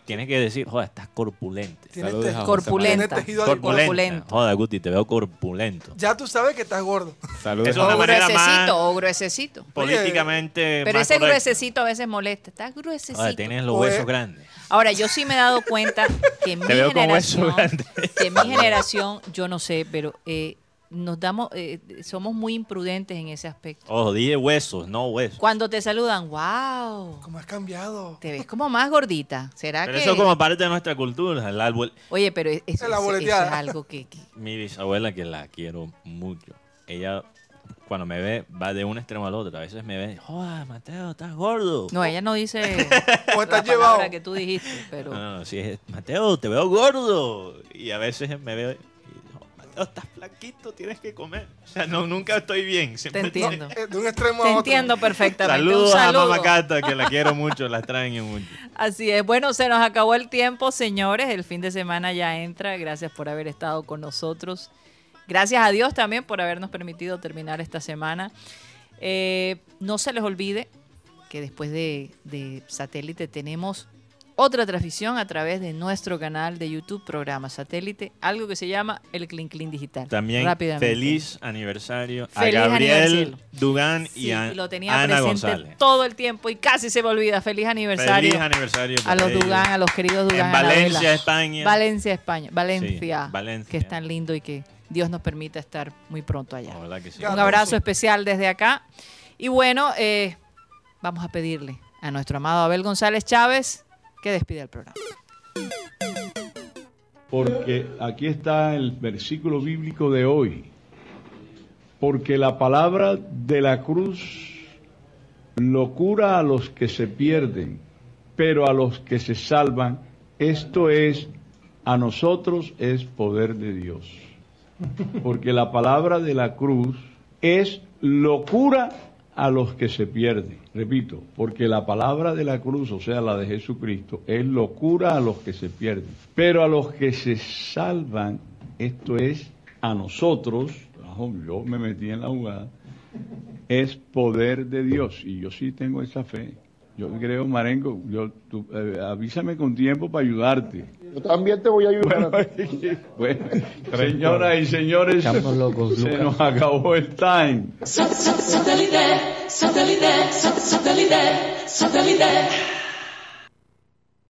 tienes que decir, joder, estás corpulente. Saludos Corpulenta. Tiene tejido adiposo. Corpulenta. corpulento. Joder, Guti, te veo corpulento. Ya tú sabes que estás gordo. Saludos es a- una O manera más gruesecito, o gruesecito. políticamente Pero más ese gruesecito a veces molesta. Estás gruesecito. Joder, tienes los huesos es- grandes. Ahora, yo sí me he dado cuenta que en mi generación, que en mi generación, yo no sé, pero eh, nos damos, eh, somos muy imprudentes en ese aspecto. Ojo, dije huesos, no huesos. Cuando te saludan, wow, ¿Cómo has cambiado? te ves como más gordita. ¿Será Pero que? eso es como parte de nuestra cultura. El árbol, Oye, pero es- eso, Es es algo que, que- mi bisabuela, que la quiero mucho, ella cuando me ve va de un extremo al otro. A veces me ve, joder, Mateo, estás gordo. no, ella no dice ¿Cómo la estás palabra llevado? que tú dijiste, pero No, no, no, sí, es, Mateo, te veo gordo. Y a veces me veo, y, "Oh, Mateo, estás flaquito, tienes que comer. O sea, no, nunca estoy bien. te siempre entiendo. Eh, De un extremo Te a otro. entiendo perfectamente. Saludos Un a saludo. Mamá Cata, que la quiero mucho, la extraño mucho. Así es. Bueno, se nos acabó el tiempo, señores. El fin de semana ya entra. Gracias por haber estado con nosotros. Gracias a Dios también por habernos permitido terminar esta semana. Eh, no se les olvide que después de, de satélite tenemos otra transmisión a través de nuestro canal de YouTube, programa satélite, algo que se llama el Clean Clean Digital. También Rápidamente. feliz aniversario a Gabriel aniversario. Dugan y Sí, a lo tenía Ana presente González. todo el tiempo y casi se me olvida. Feliz aniversario. Feliz aniversario a los ellos. Dugan, a los queridos Dugan. En. Valencia, España. Valencia, España. Valencia, Sí, Valencia. Que es tan lindo y que Dios nos permita estar muy pronto allá. La verdad que sí. Claro. Un abrazo especial desde acá. Y bueno, eh, vamos a pedirle a nuestro amado Abel González Chávez que despide el programa. Porque aquí está el versículo bíblico de hoy. Porque la palabra de la cruz locura a los que se pierden, pero a los que se salvan, esto es, a nosotros es poder de Dios. Porque la palabra de la cruz es locura a los que se pierden. Repito, porque la palabra de la cruz, o sea, la de Jesucristo, es locura a los que se pierden. Pero a los que se salvan, esto es a nosotros, yo me metí en la jugada, es poder de Dios. Y yo sí tengo esa fe. Yo creo, Marengo, yo, tú, eh, avísame con tiempo para ayudarte. Yo también te voy a ayudar. Bueno, señoras y señores, se nos acabó el time. Satellite.